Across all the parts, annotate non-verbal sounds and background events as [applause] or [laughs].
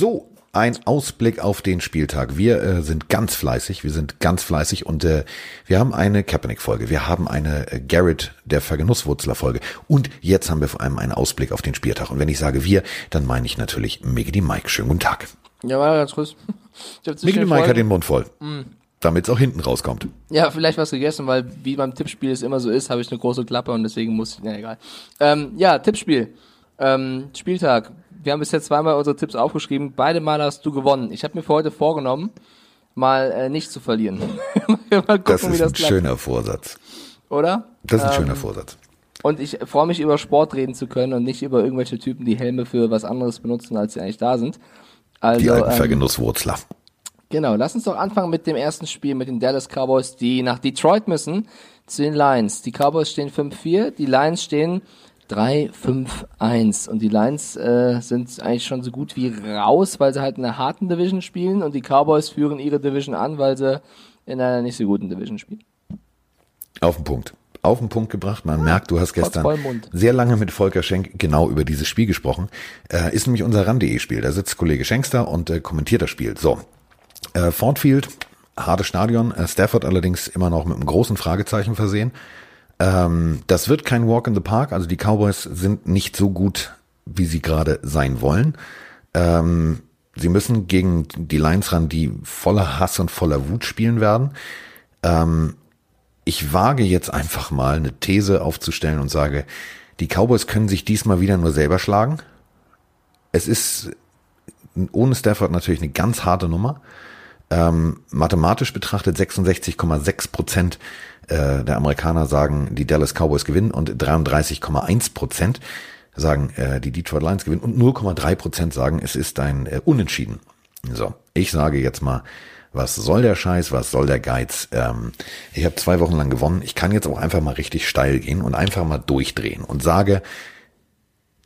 So, ein Ausblick auf den Spieltag. Wir äh, sind ganz fleißig, wir sind ganz fleißig und äh, wir haben eine Kaepernick-Folge, wir haben eine äh, Garrett der Vergenusswurzler-Folge und jetzt haben wir vor allem einen Ausblick auf den Spieltag. Und wenn ich sage wir, dann meine ich natürlich Miggity Mike. Schönen guten Tag. Ja, war ganz kurz. [laughs] Miggity Mike hat den Mund voll. Mm. Damit es auch hinten rauskommt. Ja, vielleicht was gegessen, weil wie beim Tippspiel es immer so ist, habe ich eine große Klappe und deswegen muss ich, na egal. Ähm, ja, Tippspiel. Ähm, Spieltag wir haben bis jetzt zweimal unsere Tipps aufgeschrieben. Beide Mal hast du gewonnen. Ich habe mir für heute vorgenommen, mal äh, nicht zu verlieren. [laughs] gucken, das ist das ein schöner Vorsatz. Oder? Das ist ein ähm, schöner Vorsatz. Und ich freue mich, über Sport reden zu können und nicht über irgendwelche Typen, die Helme für was anderes benutzen, als sie eigentlich da sind. Also, die alten ähm, Vergenusswurzler. Genau, lass uns doch anfangen mit dem ersten Spiel mit den Dallas Cowboys, die nach Detroit müssen, zu den Lions. Die Cowboys stehen 5-4, die Lions stehen 3-5-1. Und die Lions äh, sind eigentlich schon so gut wie raus, weil sie halt in einer harten Division spielen und die Cowboys führen ihre Division an, weil sie in einer nicht so guten Division spielen. Auf den Punkt. Auf den Punkt gebracht. Man ja, merkt, du hast gestern sehr lange mit Volker Schenk genau über dieses Spiel gesprochen. Äh, ist nämlich unser RAN.de-Spiel. Da sitzt Kollege Schenks da und äh, kommentiert das Spiel. So. Äh, Fordfield, hartes Stadion. Äh, Stafford allerdings immer noch mit einem großen Fragezeichen versehen. Ähm, das wird kein Walk in the Park. Also die Cowboys sind nicht so gut, wie sie gerade sein wollen. Ähm, sie müssen gegen die Lions ran, die voller Hass und voller Wut spielen werden. Ähm, ich wage jetzt einfach mal eine These aufzustellen und sage, die Cowboys können sich diesmal wieder nur selber schlagen. Es ist ohne Stafford natürlich eine ganz harte Nummer. Ähm, mathematisch betrachtet 66,6 Prozent äh, der Amerikaner sagen, die Dallas Cowboys gewinnen und 33,1 Prozent sagen, äh, die Detroit Lions gewinnen und 0,3 Prozent sagen, es ist ein äh, Unentschieden. So, ich sage jetzt mal, was soll der Scheiß, was soll der Geiz? Ähm, ich habe zwei Wochen lang gewonnen. Ich kann jetzt auch einfach mal richtig steil gehen und einfach mal durchdrehen und sage,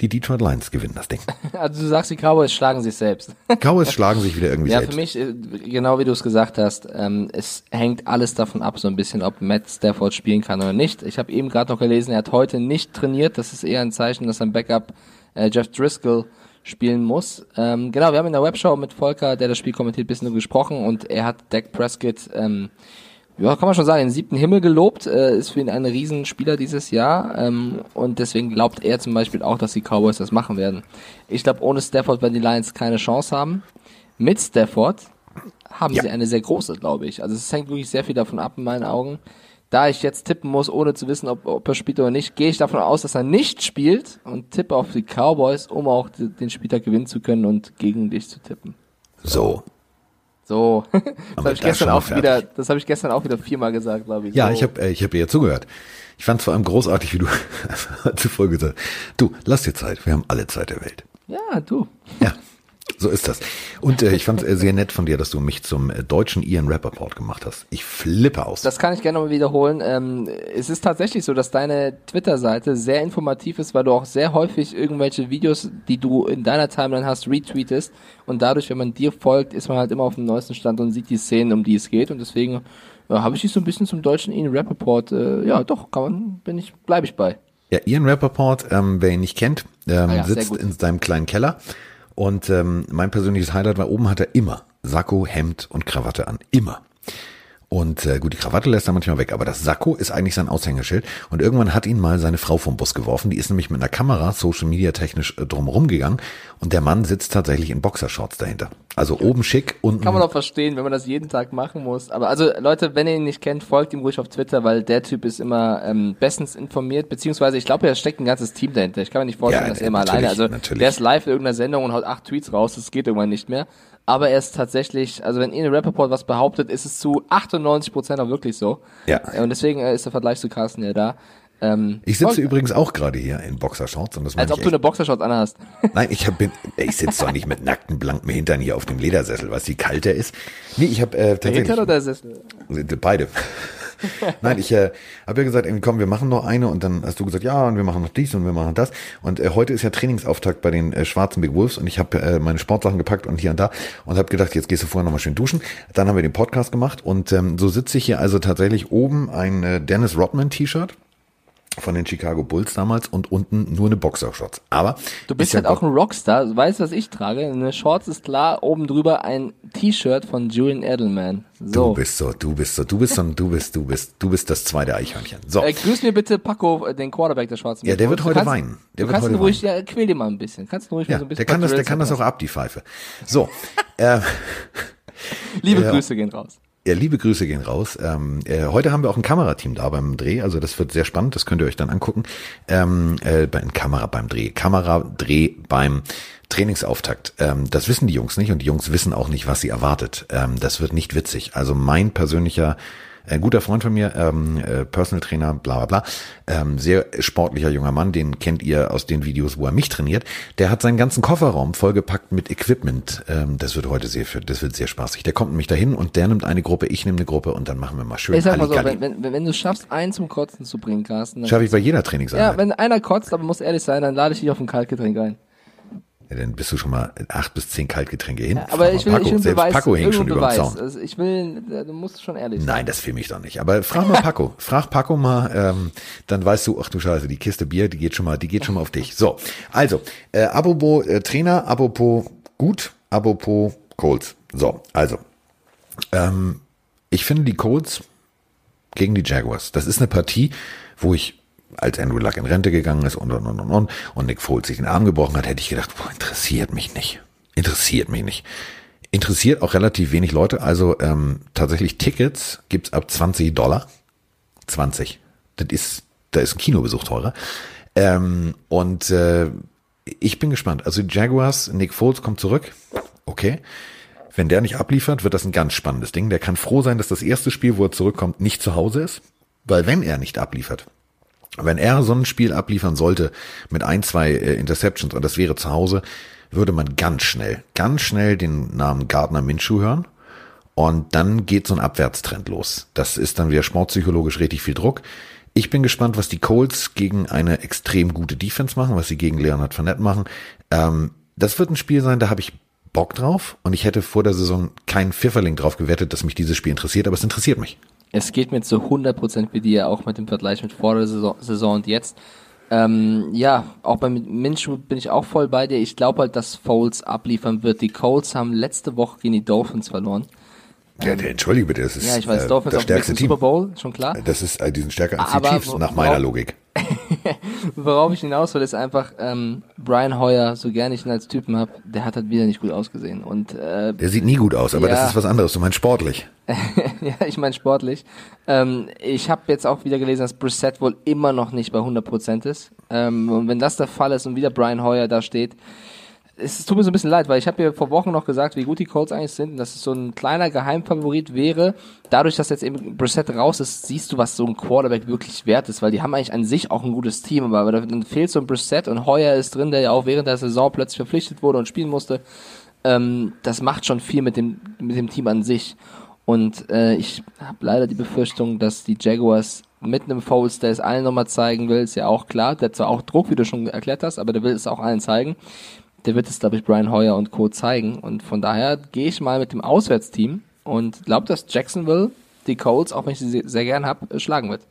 die Detroit Lions gewinnen das Ding. [laughs] Also du sagst, die Cowboys schlagen sich selbst. Cowboys schlagen sich wieder irgendwie ja, selbst. Ja, für mich, äh, genau wie du es gesagt hast, ähm, es hängt alles davon ab, so ein bisschen, ob Matt Stafford spielen kann oder nicht. Ich habe eben gerade noch gelesen, er hat heute nicht trainiert. Das ist eher ein Zeichen, dass sein Backup äh, Jeff Driscoll spielen muss. Ähm, genau, wir haben in der Webshow mit Volker, der das Spiel kommentiert, ein bisschen gesprochen und er hat Dak Prescott ähm, ja, kann man schon sagen, den siebten Himmel gelobt, äh, ist für ihn ein Riesenspieler dieses Jahr ähm, und deswegen glaubt er zum Beispiel auch, dass die Cowboys das machen werden. Ich glaube, ohne Stafford werden die Lions keine Chance haben. Mit Stafford haben ja. sie eine sehr große, glaube ich. Also es hängt wirklich sehr viel davon ab in meinen Augen. Da ich jetzt tippen muss, ohne zu wissen, ob, ob er spielt oder nicht, gehe ich davon aus, dass er nicht spielt und tippe auf die Cowboys, um auch den Spieltag gewinnen zu können und gegen dich zu tippen. So, so, [laughs] das habe ich gestern auch fertig. wieder, das habe ich gestern auch wieder viermal gesagt, glaube ich. Ja, so. ich habe äh, ich hab dir ja zugehört. Ich fand es vor allem großartig, wie du [laughs] zuvor gesagt hast. Du, lass dir Zeit, wir haben alle Zeit der Welt. Ja, du. Ja. [laughs] So ist das. Und äh, ich fand es äh, sehr nett von dir, dass du mich zum äh, deutschen Ian Rappaport gemacht hast. Ich flippe aus. Das kann ich gerne mal wiederholen. Ähm, es ist tatsächlich so, dass deine Twitter-Seite sehr informativ ist, weil du auch sehr häufig irgendwelche Videos, die du in deiner Timeline hast, retweetest. Und dadurch, wenn man dir folgt, ist man halt immer auf dem neuesten Stand und sieht die Szenen, um die es geht. Und deswegen ja, habe ich dich so ein bisschen zum deutschen Ian Rappaport. Äh, ja, doch, kann man, bin ich, bleibe ich bei. Ja, Ian Rappaport, ähm, wer ihn nicht kennt, ähm, ah ja, sitzt in seinem kleinen Keller und ähm, mein persönliches Highlight war, oben hat er immer Sakko, Hemd und Krawatte an. Immer. Und äh, gut, die Krawatte lässt er manchmal weg, aber das Sakko ist eigentlich sein Aushängeschild. Und irgendwann hat ihn mal seine Frau vom Bus geworfen. Die ist nämlich mit einer Kamera Social Media technisch äh, drumherum gegangen. Und der Mann sitzt tatsächlich in Boxershorts dahinter. Also oben schick und kann man auch verstehen, wenn man das jeden Tag machen muss. Aber also Leute, wenn ihr ihn nicht kennt, folgt ihm ruhig auf Twitter, weil der Typ ist immer ähm, bestens informiert. Beziehungsweise ich glaube, er steckt ein ganzes Team dahinter. Ich kann mir nicht vorstellen, ja, dass er immer alleine. Also natürlich. der ist live in irgendeiner Sendung und haut acht Tweets raus. Das geht irgendwann nicht mehr aber er ist tatsächlich, also wenn Ian Rappaport was behauptet, ist es zu 98 Prozent auch wirklich so. Ja. Und deswegen äh, ist der Vergleich zu Carsten ja da. Ähm, ich sitze übrigens auch gerade hier in Boxershorts. Und das als ob du eine Boxershorts anhast. [laughs] Nein, ich hab, bin, ich sitze doch nicht mit nackten, blanken Hintern hier auf dem Ledersessel, was wie kalt der ist. Nee, ich habe äh, tatsächlich... Der Hintern oder der Sessel? Beide. [laughs] Nein, ich äh, habe ja gesagt, komm, wir machen noch eine und dann hast du gesagt, ja, und wir machen noch dies und wir machen das. Und äh, heute ist ja Trainingsauftakt bei den äh, schwarzen Big Wolves und ich habe äh, meine Sportsachen gepackt und hier und da und habe gedacht, jetzt gehst du vorher nochmal schön duschen. Dann haben wir den Podcast gemacht und ähm, so sitze ich hier also tatsächlich oben ein äh, Dennis Rodman T-Shirt von den Chicago Bulls damals und unten nur eine Boxershorts. Aber du bist halt ja auch ein Rockstar. Weißt du, was ich trage? Eine Shorts ist klar, oben drüber ein T-Shirt von Julian Edelman. So. Du bist so, du bist so, du bist so, du bist, du bist, du bist das zweite Eichhörnchen. So. Äh, grüß mir bitte Paco, äh, den Quarterback der Schwarzen. Ja, der wird heute kannst, weinen. Der du wird kannst heute ruhig, weinen. ja, quäl dir mal ein bisschen. Kannst du ruhig ja, mal so ein bisschen. Der kann das, der kann das auch ab, die Pfeife. So. äh, [laughs] [laughs] Liebe äh, Grüße gehen raus. Ja, liebe Grüße gehen raus. Ähm, äh, heute haben wir auch ein Kamerateam da beim Dreh, also das wird sehr spannend, das könnt ihr euch dann angucken. Ähm, äh, bei Kamera beim Dreh, Kameradreh beim Trainingsauftakt. Ähm, das wissen die Jungs nicht und die Jungs wissen auch nicht, was sie erwartet. Ähm, das wird nicht witzig. Also mein persönlicher ein guter Freund von mir, ähm, äh, Personal Trainer, bla bla bla, ähm, sehr sportlicher junger Mann, den kennt ihr aus den Videos, wo er mich trainiert. Der hat seinen ganzen Kofferraum vollgepackt mit Equipment. Ähm, das wird heute sehr, das wird sehr spaßig. Der kommt nämlich dahin und der nimmt eine Gruppe, ich nehme eine Gruppe und dann machen wir mal schön. Ich sag mal so, wenn, wenn, wenn du schaffst, einen zum Kotzen zu bringen, Carsten. Schaffe ich bei jeder Trainingseinheit. Ja, wenn einer kotzt, aber muss ehrlich sein, dann lade ich dich auf ein Kaltgetränk ein. Ja, dann bist du schon mal acht bis zehn Kaltgetränke hin. Ja, aber ich will, Paco. ich will Selbst Beweis, Paco hängt schon über dem Zaun. Also ich will, du musst schon ehrlich sein. Nein, das filme ich doch nicht. Aber frag mal Paco. [laughs] frag Paco mal, ähm, dann weißt du, ach du Scheiße, die Kiste Bier, die geht schon mal, die geht schon mal auf dich. So, also, äh, apropos äh, Trainer, apropos gut, apropos Colts. So, also, ähm, ich finde die Colts gegen die Jaguars, das ist eine Partie, wo ich als Andrew Luck in Rente gegangen ist und und und und und, und Nick Foles sich den Arm gebrochen hat, hätte ich gedacht, boah, interessiert mich nicht. Interessiert mich nicht. Interessiert auch relativ wenig Leute. Also ähm, tatsächlich Tickets gibt's ab 20 Dollar. 20. Das ist, da ist ein Kinobesuch teurer. Ähm, und äh, ich bin gespannt. Also Jaguars, Nick Foles kommt zurück. Okay. Wenn der nicht abliefert, wird das ein ganz spannendes Ding. Der kann froh sein, dass das erste Spiel, wo er zurückkommt, nicht zu Hause ist. Weil wenn er nicht abliefert, wenn er so ein Spiel abliefern sollte mit ein, zwei äh, Interceptions und das wäre zu Hause, würde man ganz schnell, ganz schnell den Namen Gardner Minshew hören. Und dann geht so ein Abwärtstrend los. Das ist dann wieder sportpsychologisch richtig viel Druck. Ich bin gespannt, was die Colts gegen eine extrem gute Defense machen, was sie gegen Leonard Fournette machen. Ähm, das wird ein Spiel sein, da habe ich Bock drauf und ich hätte vor der Saison keinen Pfifferling drauf gewettet, dass mich dieses Spiel interessiert, aber es interessiert mich. Es geht mir zu 100% wie dir, auch mit dem Vergleich mit vor der Saison, Saison und jetzt. Ähm, ja, auch bei Minshew bin ich auch voll bei dir. Ich glaube halt, dass Foles abliefern wird. Die Colts haben letzte Woche gegen die Dolphins verloren. Ja, der, entschuldige bitte, das ist ja, ich weiß, äh, Dolphins das stärkste Team. Super Bowl, schon klar. Das ist, äh, die sind stärker als die Chiefs, nach meiner Logik. [laughs] Worauf ich hinaus will, ist einfach, ähm, Brian Hoyer, so gerne ich ihn als Typen habe, der hat halt wieder nicht gut ausgesehen. Und, äh, der sieht nie gut aus, aber ja, das ist was anderes. Du meinst sportlich. [laughs] ja, ich meine sportlich. Ähm, ich habe jetzt auch wieder gelesen, dass Brissett wohl immer noch nicht bei 100% ist. Ähm, und wenn das der Fall ist und wieder Brian Hoyer da steht, es tut mir so ein bisschen leid, weil ich habe mir vor Wochen noch gesagt, wie gut die Colts eigentlich sind und dass es so ein kleiner Geheimfavorit wäre. Dadurch, dass jetzt eben Brissett raus ist, siehst du, was so ein Quarterback wirklich wert ist, weil die haben eigentlich an sich auch ein gutes Team, aber dann fehlt so ein Brissett und Heuer ist drin, der ja auch während der Saison plötzlich verpflichtet wurde und spielen musste. Ähm, das macht schon viel mit dem, mit dem Team an sich. Und äh, ich habe leider die Befürchtung, dass die Jaguars mit einem Foles, der es allen nochmal zeigen will, ist ja auch klar, der hat zwar auch Druck, wie du schon erklärt hast, aber der will es auch allen zeigen der wird es, glaube ich, Brian Hoyer und Co. zeigen. Und von daher gehe ich mal mit dem Auswärtsteam und glaube, dass Jacksonville die Colts, auch wenn ich sie sehr gern habe, schlagen wird.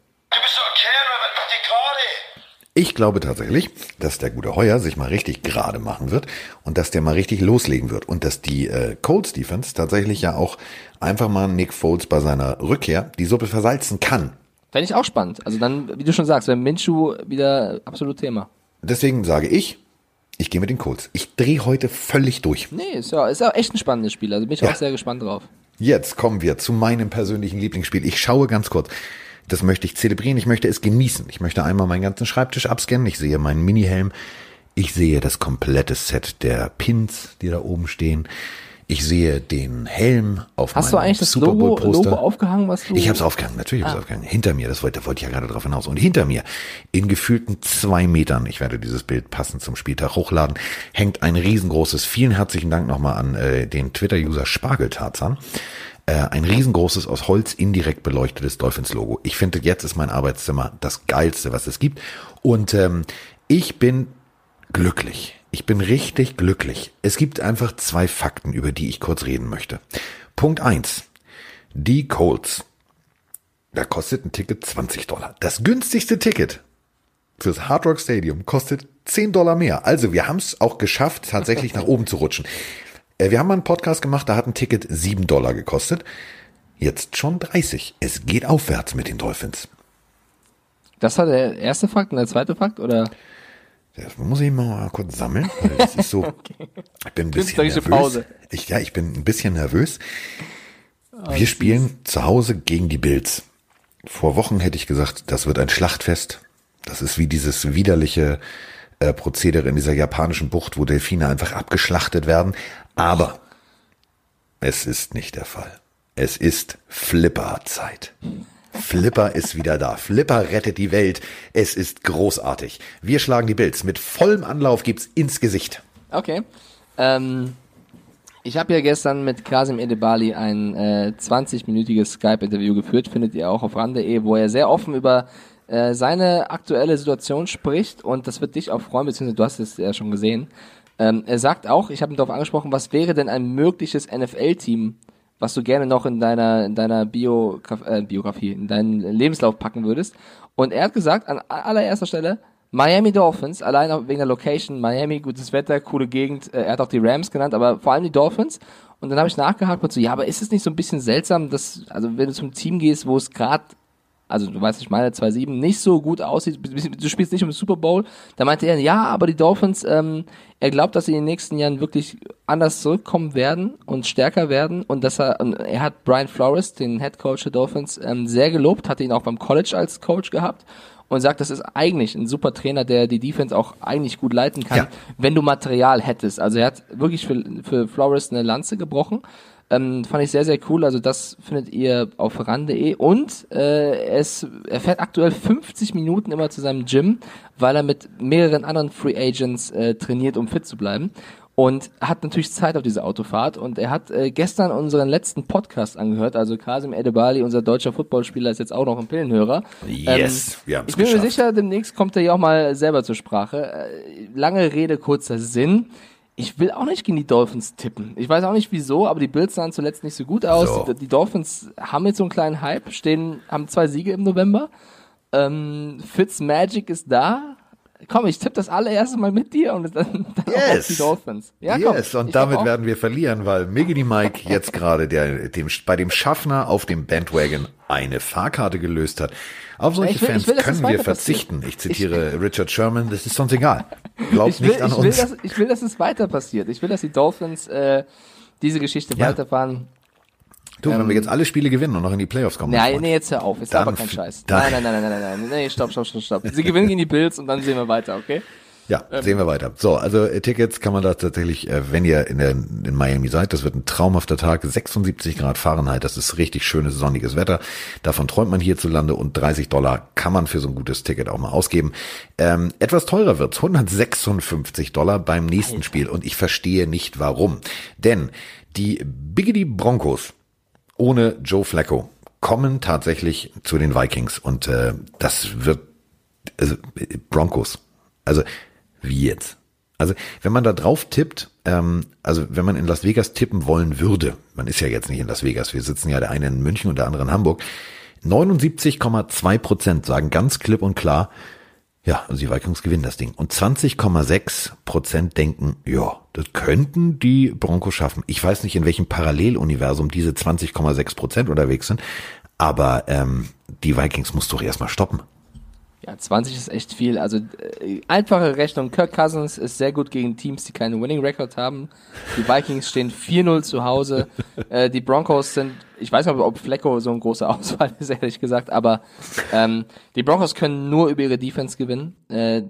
Ich glaube tatsächlich, dass der gute Heuer sich mal richtig gerade machen wird und dass der mal richtig loslegen wird und dass die äh, Colts Defense tatsächlich ja auch einfach mal Nick Foles bei seiner Rückkehr die Suppe versalzen kann. Fände ich auch spannend. Also dann, wie du schon sagst, wenn Minshu wieder absolut Thema. Deswegen sage ich, ich gehe mit den Colts. Ich drehe heute völlig durch. Nee, ist ja, ist ja echt ein spannendes Spiel. Also bin ich ja. auch sehr gespannt drauf. Jetzt kommen wir zu meinem persönlichen Lieblingsspiel. Ich schaue ganz kurz. Das möchte ich zelebrieren. Ich möchte es genießen. Ich möchte einmal meinen ganzen Schreibtisch abscannen. Ich sehe meinen Mini-Helm. Ich sehe das komplette Set der Pins, die da oben stehen. Ich sehe den Helm auf Hast meinem du eigentlich das Super Logo, Logo aufgehangen, was du? Ich habe es aufgehangen, natürlich habe ich ah. aufgehangen. Hinter mir, das wollte, da wollte ich ja gerade drauf hinaus. Und hinter mir, in gefühlten zwei Metern, ich werde dieses Bild passend zum Spieltag hochladen, hängt ein riesengroßes, vielen herzlichen Dank nochmal an äh, den Twitter-User Spargeltarzan. Äh, ein riesengroßes, aus Holz indirekt beleuchtetes Dolphins-Logo. Ich finde, jetzt ist mein Arbeitszimmer das geilste, was es gibt. Und ähm, ich bin glücklich. Ich bin richtig glücklich. Es gibt einfach zwei Fakten, über die ich kurz reden möchte. Punkt eins: Die Colts. Da kostet ein Ticket 20 Dollar. Das günstigste Ticket fürs Hard Rock Stadium kostet 10 Dollar mehr. Also wir haben es auch geschafft, tatsächlich nach oben zu rutschen. Äh, wir haben mal einen Podcast gemacht, da hat ein Ticket 7 Dollar gekostet. Jetzt schon 30. Es geht aufwärts mit den Dolphins. Das war der erste Fakt und der zweite Fakt, oder? Das muss ich mal kurz sammeln, weil [laughs] das ist so. okay. Ich bin ein bisschen nervös. Pause. Ich, ja, ich bin ein bisschen nervös. Oh, Wir spielen zu Hause gegen die Bills. Vor Wochen hätte ich gesagt, das wird ein Schlachtfest. Das ist wie dieses widerliche äh, Prozedere in dieser japanischen Bucht, wo Delfine einfach abgeschlachtet werden. Aber es ist nicht der Fall. Es ist Flipper-Zeit. Flipper ist wieder da. Flipper rettet die Welt. Es ist großartig. Wir schlagen die Bills. Mit vollem Anlauf gibt's ins Gesicht. Okay. Ähm, ich habe ja gestern mit Kasim Edebali ein äh, 20-minütiges Skype-Interview geführt. Findet ihr auch auf ran.de, wo er sehr offen über äh, seine aktuelle Situation spricht. Und das wird dich auch freuen, beziehungsweise du hast es ja schon gesehen. Ähm, er sagt auch, ich habe ihn darauf angesprochen, was wäre denn ein mögliches NFL-Team, was du gerne noch in deiner, in deiner Bio, äh, Biografie, in deinen Lebenslauf packen würdest. Und er hat gesagt, an allererster Stelle, Miami Dolphins, allein wegen der Location, Miami, gutes Wetter, coole Gegend, äh, er hat auch die Rams genannt, aber vor allem die Dolphins. Und dann habe ich nachgehakt und so, ja, aber ist es nicht so ein bisschen seltsam, dass, also wenn du zum Team gehst, wo es gerade also du weißt, ich meine 2-7, nicht so gut aussieht, du spielst nicht um den Super Bowl, da meinte er, ja, aber die Dolphins, ähm, er glaubt, dass sie in den nächsten Jahren wirklich anders zurückkommen werden und stärker werden und dass er, und er hat Brian Flores, den Head Coach der Dolphins, ähm, sehr gelobt, hatte ihn auch beim College als Coach gehabt und sagt, das ist eigentlich ein super Trainer, der die Defense auch eigentlich gut leiten kann, ja. wenn du Material hättest. Also er hat wirklich für, für Flores eine Lanze gebrochen ähm, fand ich sehr, sehr cool. Also das findet ihr auf ran.de. Und äh, es, er fährt aktuell 50 Minuten immer zu seinem Gym, weil er mit mehreren anderen Free Agents äh, trainiert, um fit zu bleiben. Und hat natürlich Zeit auf diese Autofahrt. Und er hat äh, gestern unseren letzten Podcast angehört. Also Kasim Edebali, unser deutscher Footballspieler, ist jetzt auch noch ein Pillenhörer. Yes, ähm, wir haben Ich bin geschafft. mir sicher, demnächst kommt er ja auch mal selber zur Sprache. Äh, lange Rede, kurzer Sinn ich will auch nicht gegen die Dolphins tippen. Ich weiß auch nicht wieso, aber die Bills sahen zuletzt nicht so gut aus. So. Die, die, Dolphins haben jetzt so einen kleinen Hype, stehen, haben zwei Siege im November. Ähm, Fitzmagic ist da. Komm, ich tippe das allererste Mal mit dir und dann, dann yes. die Dolphins. Ja, komm, yes, und damit werden wir verlieren, weil Miggity Mike jetzt gerade der, dem, bei dem Schaffner auf dem Bandwagon eine Fahrkarte gelöst hat. Auf solche will, Fans will, können wir verzichten. Ich zitiere ich, Richard Sherman, das ist sonst egal. Glaubt will, nicht an uns. Dass, ich will, dass es weiter passiert. Ich will, dass die Dolphins äh, diese Geschichte ja. weiterfahren. Du, ähm, wenn wir jetzt alle Spiele gewinnen und noch in die Playoffs kommen. Nein, nee, jetzt hör auf, ist aber kein Scheiß. Nein, nein, nein, nein, nein, nein, nein, stopp, stopp, stopp, stopp. Sie [laughs] gewinnen gegen die Bills und dann sehen wir weiter, okay? Ja, ähm. sehen wir weiter. So, also äh, Tickets kann man da tatsächlich, äh, wenn ihr in, der, in Miami seid, das wird ein traumhafter Tag, 76 Grad Fahrenheit, das ist richtig schönes sonniges Wetter. Davon träumt man hierzulande und 30 Dollar kann man für so ein gutes Ticket auch mal ausgeben. Ähm, etwas teurer wird's, 156 Dollar beim nächsten Alter. Spiel und ich verstehe nicht warum. Denn die Biggity Broncos ohne Joe Flacco kommen tatsächlich zu den Vikings und äh, das wird also Broncos. Also wie jetzt? Also wenn man da drauf tippt, ähm, also wenn man in Las Vegas tippen wollen würde, man ist ja jetzt nicht in Las Vegas, wir sitzen ja der eine in München und der andere in Hamburg, 79,2 Prozent sagen ganz klipp und klar, ja, also die Vikings gewinnen das Ding. Und 20,6 Prozent denken, ja, das könnten die Broncos schaffen. Ich weiß nicht, in welchem Paralleluniversum diese 20,6 Prozent unterwegs sind, aber ähm, die Vikings muss doch erstmal stoppen. Ja, 20 ist echt viel. Also äh, einfache Rechnung. Kirk Cousins ist sehr gut gegen Teams, die keinen Winning Record haben. Die Vikings stehen 4-0 zu Hause. [laughs] Äh, die Broncos sind, ich weiß nicht, ob Flecko so eine große [laughs] Auswahl ist, ehrlich gesagt, aber ähm, die Broncos können nur über ihre Defense gewinnen. Äh,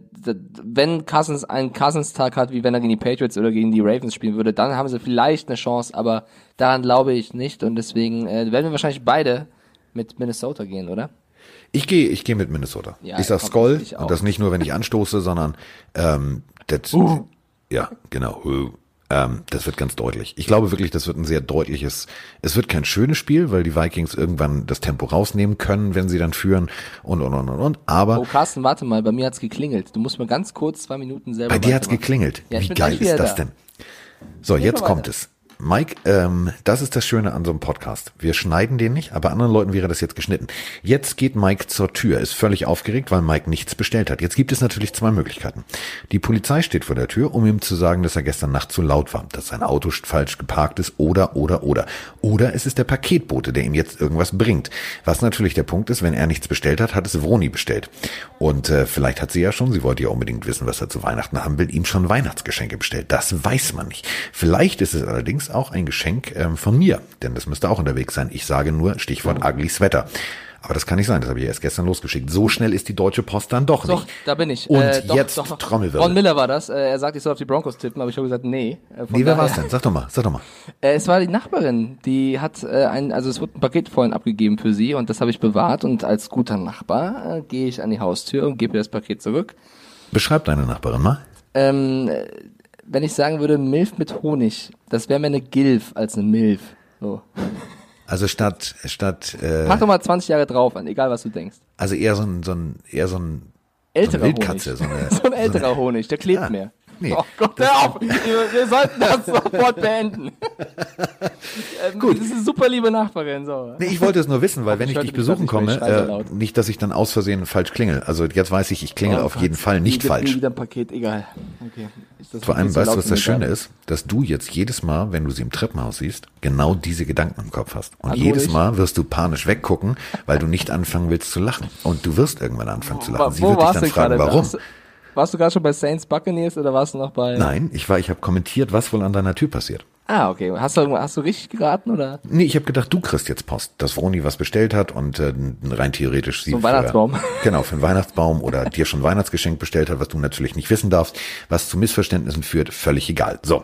wenn Cousins einen Cousins-Tag hat, wie wenn er gegen die Patriots oder gegen die Ravens spielen würde, dann haben sie vielleicht eine Chance, aber daran glaube ich nicht und deswegen äh, werden wir wahrscheinlich beide mit Minnesota gehen, oder? Ich gehe ich gehe mit Minnesota. Ja, ich sag Skoll und das nicht nur, wenn ich anstoße, sondern ähm, das, uh. ja, genau. Uh. Ähm, das wird ganz deutlich. Ich glaube wirklich, das wird ein sehr deutliches, es wird kein schönes Spiel, weil die Vikings irgendwann das Tempo rausnehmen können, wenn sie dann führen und und und und und. Aber. Oh, Carsten, warte mal, bei mir hat's geklingelt. Du musst mir ganz kurz zwei Minuten selber. Bei dir hat's geklingelt. Ja, Wie geil ist das da. denn? So, jetzt kommt es. Mike, ähm, das ist das Schöne an so einem Podcast. Wir schneiden den nicht, aber anderen Leuten wäre das jetzt geschnitten. Jetzt geht Mike zur Tür, ist völlig aufgeregt, weil Mike nichts bestellt hat. Jetzt gibt es natürlich zwei Möglichkeiten. Die Polizei steht vor der Tür, um ihm zu sagen, dass er gestern Nacht zu laut war, dass sein Auto falsch geparkt ist oder, oder, oder. Oder es ist der Paketbote, der ihm jetzt irgendwas bringt. Was natürlich der Punkt ist, wenn er nichts bestellt hat, hat es Vroni bestellt. Und äh, vielleicht hat sie ja schon, sie wollte ja unbedingt wissen, was er zu Weihnachten haben will, ihm schon Weihnachtsgeschenke bestellt. Das weiß man nicht. Vielleicht ist es allerdings auch ein Geschenk ähm, von mir, denn das müsste auch unterwegs sein. Ich sage nur Stichwort ugly sweater. Aber das kann nicht sein, das habe ich erst gestern losgeschickt. So schnell ist die Deutsche Post dann doch, doch nicht. Doch, da bin ich. Und äh, doch, jetzt doch, Trommelwirbel. Ron Miller war das. Äh, er sagt, ich soll auf die Broncos tippen, aber ich habe gesagt, nee. Äh, nee, wer war es denn? Sag doch mal, sag doch mal. Äh, es war die Nachbarin, die hat äh, ein, also es wurde ein Paket vorhin abgegeben für sie und das habe ich bewahrt und als guter Nachbar äh, gehe ich an die Haustür und gebe ihr das Paket zurück. Beschreib deine Nachbarin mal. Ähm, wenn ich sagen würde, Milf mit Honig, das wäre mehr eine Gilf als eine Milf. So. Also statt statt äh, Pack doch mal 20 Jahre drauf an, egal was du denkst. Also eher so ein so ein eher so ein älterer so Wildkatze, Honig. So, eine, [laughs] so ein älterer so eine, Honig, der klebt ja. mehr. Nee. Oh Gott, hör auf! Wir sollten das [laughs] sofort beenden. [laughs] ähm, Gut. Das ist eine super liebe Nachbarin. So. Nee, ich wollte es nur wissen, weil wenn ich, ich dich besuchen komme, äh, nicht, dass ich dann aus Versehen falsch klingel. Also jetzt weiß ich, ich klingel oh, auf jeden Fall nicht falsch. Nie wieder ein Paket, egal. Okay. Vor allem, weißt du, was das Schöne ist? Dass du jetzt jedes Mal, wenn du sie im Treppenhaus siehst, genau diese Gedanken im Kopf hast. Und Hallo jedes Mal wirst du panisch weggucken, weil du nicht anfangen willst zu lachen. Und du wirst irgendwann anfangen zu lachen. Sie wird dich dann fragen, warum. Warst du gerade schon bei Saints Buccaneers oder warst du noch bei? Nein, ich war, ich habe kommentiert, was wohl an deiner Tür passiert. Ah, okay. Hast du, hast du richtig geraten oder? Nee, ich habe gedacht, du kriegst jetzt Post, dass Vroni was bestellt hat und äh, rein theoretisch sie so ein Weihnachtsbaum. [laughs] genau, für einen Weihnachtsbaum oder dir schon Weihnachtsgeschenk bestellt hat, was du natürlich nicht wissen darfst, was zu Missverständnissen führt, völlig egal. So,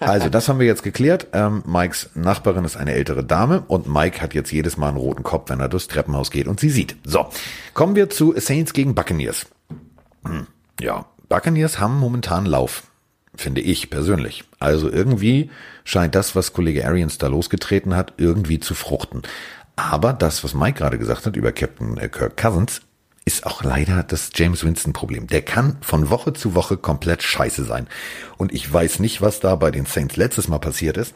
also das haben wir jetzt geklärt. Ähm, Mikes Nachbarin ist eine ältere Dame und Mike hat jetzt jedes Mal einen roten Kopf, wenn er durchs Treppenhaus geht und sie sieht. So, kommen wir zu Saints gegen Buccaneers. Hm, ja, Buccaneers haben momentan Lauf, finde ich persönlich. Also irgendwie scheint das, was Kollege Arians da losgetreten hat, irgendwie zu fruchten. Aber das, was Mike gerade gesagt hat über Captain äh, Kirk Cousins, ist auch leider das James Winston Problem. Der kann von Woche zu Woche komplett scheiße sein. Und ich weiß nicht, was da bei den Saints letztes Mal passiert ist.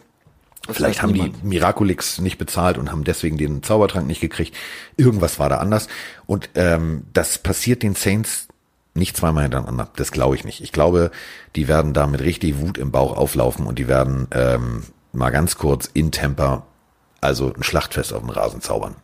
Das Vielleicht haben niemand. die Miraculix nicht bezahlt und haben deswegen den Zaubertrank nicht gekriegt. Irgendwas war da anders. Und ähm, das passiert den Saints nicht zweimal hintereinander. Das glaube ich nicht. Ich glaube, die werden da mit richtig Wut im Bauch auflaufen und die werden ähm, mal ganz kurz in Temper, also ein Schlachtfest auf dem Rasen zaubern.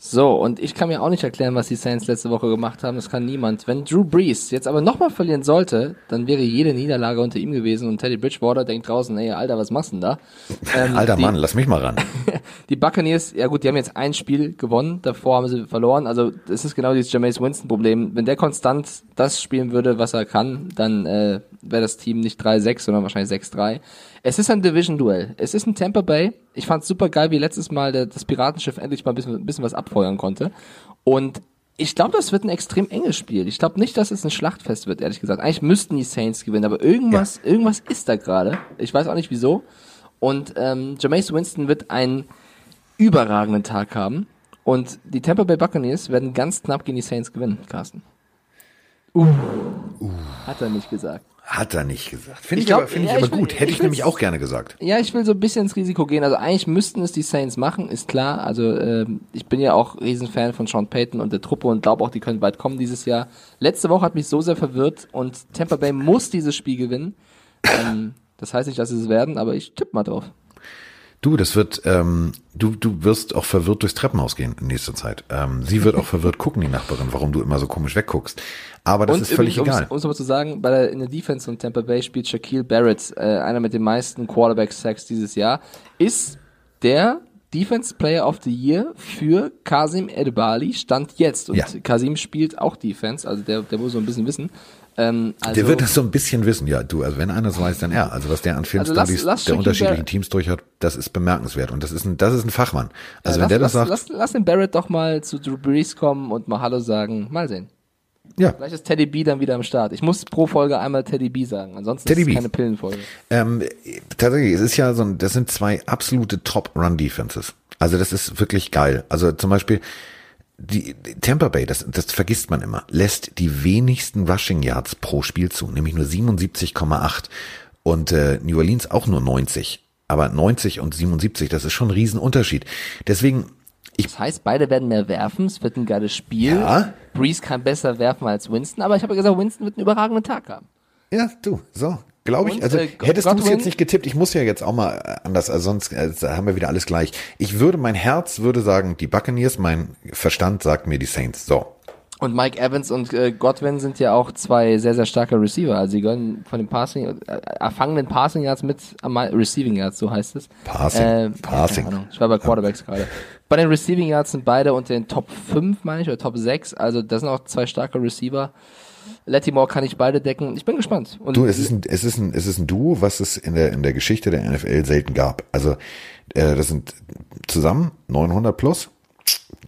So, und ich kann mir auch nicht erklären, was die Saints letzte Woche gemacht haben. Das kann niemand. Wenn Drew Brees jetzt aber nochmal verlieren sollte, dann wäre jede Niederlage unter ihm gewesen und Teddy Bridgewater denkt draußen, ey, Alter, was machst du denn da? [laughs] Ähm, Alter die, Mann, lass mich mal ran. [laughs] die Buccaneers, ja gut, die haben jetzt ein Spiel gewonnen, davor haben sie verloren. Also, das ist genau dieses Jameis Winston-Problem. Wenn der konstant das spielen würde, was er kann, dann äh, wäre das Team nicht 3-6, sondern wahrscheinlich 6-3. Es ist ein Division-Duell. Es ist ein Tampa Bay. Ich fand es super geil, wie letztes Mal der, das Piratenschiff endlich mal ein bisschen, ein bisschen was abfeuern konnte. Und ich glaube, das wird ein extrem enges Spiel. Ich glaube nicht, dass es ein Schlachtfest wird, ehrlich gesagt. Eigentlich müssten die Saints gewinnen, aber irgendwas, ja. irgendwas ist da gerade. Ich weiß auch nicht wieso. Und ähm, Jameis Winston wird einen überragenden Tag haben. Und die Tampa Bay Buccaneers werden ganz knapp gegen die Saints gewinnen, Carsten. Uh. uh. Hat er nicht gesagt. Hat er nicht gesagt. Finde ich, ich, aber, find ja, ich aber gut. Will, Hätte ich, ich nämlich auch gerne gesagt. Ja, ich will so ein bisschen ins Risiko gehen. Also eigentlich müssten es die Saints machen, ist klar. Also äh, ich bin ja auch Riesenfan von Sean Payton und der Truppe und glaube auch, die können weit kommen dieses Jahr. Letzte Woche hat mich so sehr verwirrt und Tampa Bay muss dieses Spiel gewinnen. Ähm, das heißt nicht, dass sie es werden, aber ich tippe mal drauf. Du, das wird, ähm, du, du wirst auch verwirrt durchs Treppenhaus gehen in nächster Zeit. Ähm, sie wird auch verwirrt gucken, die Nachbarin, warum du immer so komisch wegguckst. Aber das und ist völlig übrigens, egal. Um es aber zu sagen, bei der, in der Defense von Tampa Bay spielt Shaquille Barrett, äh, einer mit den meisten Quarterback-Sacks dieses Jahr, ist der Defense Player of the Year für Kasim Edebali stand jetzt. Und ja. Kasim spielt auch Defense, also der, der muss so ein bisschen wissen. Ähm, also, der wird das so ein bisschen wissen, ja, du, also wenn einer es weiß, dann er. Also was der an Filmstudies also der unterschiedlichen Teams durch hat, das ist bemerkenswert und das ist ein, das ist ein Fachmann. Also ja, wenn lass, der das lass, sagt. Lass, lass den Barrett doch mal zu Drew Brees kommen und mal Hallo sagen. Mal sehen. Ja. Vielleicht ist Teddy B dann wieder am Start. Ich muss pro Folge einmal Teddy B sagen, ansonsten Teddy ist es keine Pillenfolge. Ähm, tatsächlich, es ist ja so ein, das sind zwei absolute Top-Run-Defenses. Also das ist wirklich geil. Also zum Beispiel, die, die Tampa Bay, das, das vergisst man immer, lässt die wenigsten Rushing Yards pro Spiel zu, nämlich nur 77,8 und äh, New Orleans auch nur 90. Aber 90 und 77, das ist schon ein Riesenunterschied. Deswegen, ich das heißt, beide werden mehr werfen, es wird ein geiles Spiel. Ja. Breeze kann besser werfen als Winston, aber ich habe ja gesagt, Winston wird einen überragenden Tag haben. Ja, du, so. Glaube ich. Also äh, hättest du es jetzt nicht getippt, ich muss ja jetzt auch mal äh, anders, also sonst äh, haben wir wieder alles gleich. Ich würde, mein Herz würde sagen, die Buccaneers, mein Verstand sagt mir die Saints. So. Und Mike Evans und äh, Godwin sind ja auch zwei sehr, sehr starke Receiver. Also sie gehören von den Passing, äh, erfangenen Passing Yards mit am Receiving Yards, so heißt es. Passing. Äh, Passing. Ja, ich war bei Quarterbacks ja. gerade. Bei den Receiving Yards sind beide unter den Top 5, meine ich, oder Top 6. Also das sind auch zwei starke Receiver. Lattimore kann ich beide decken. Ich bin gespannt. Und du, es ist ein, es ist ein, es ist ein Duo, was es in der, in der Geschichte der NFL selten gab. Also, äh, das sind zusammen 900 plus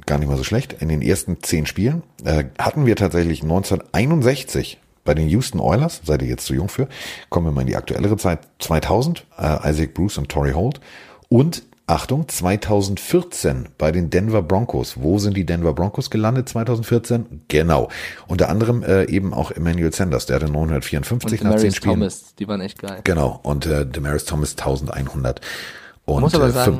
gar nicht mal so schlecht. In den ersten zehn Spielen äh, hatten wir tatsächlich 1961 bei den Houston Oilers, seid ihr jetzt zu jung für, kommen wir mal in die aktuellere Zeit, 2000, äh, Isaac Bruce und Torrey Holt und Achtung, 2014 bei den Denver Broncos. Wo sind die Denver Broncos gelandet 2014? Genau. Unter anderem äh, eben auch Emmanuel Sanders, der hatte 954 und nach 10 Spielen. Thomas, die waren echt geil. Genau. Und äh, Demaris Thomas 1100. Und, muss aber äh, sagen,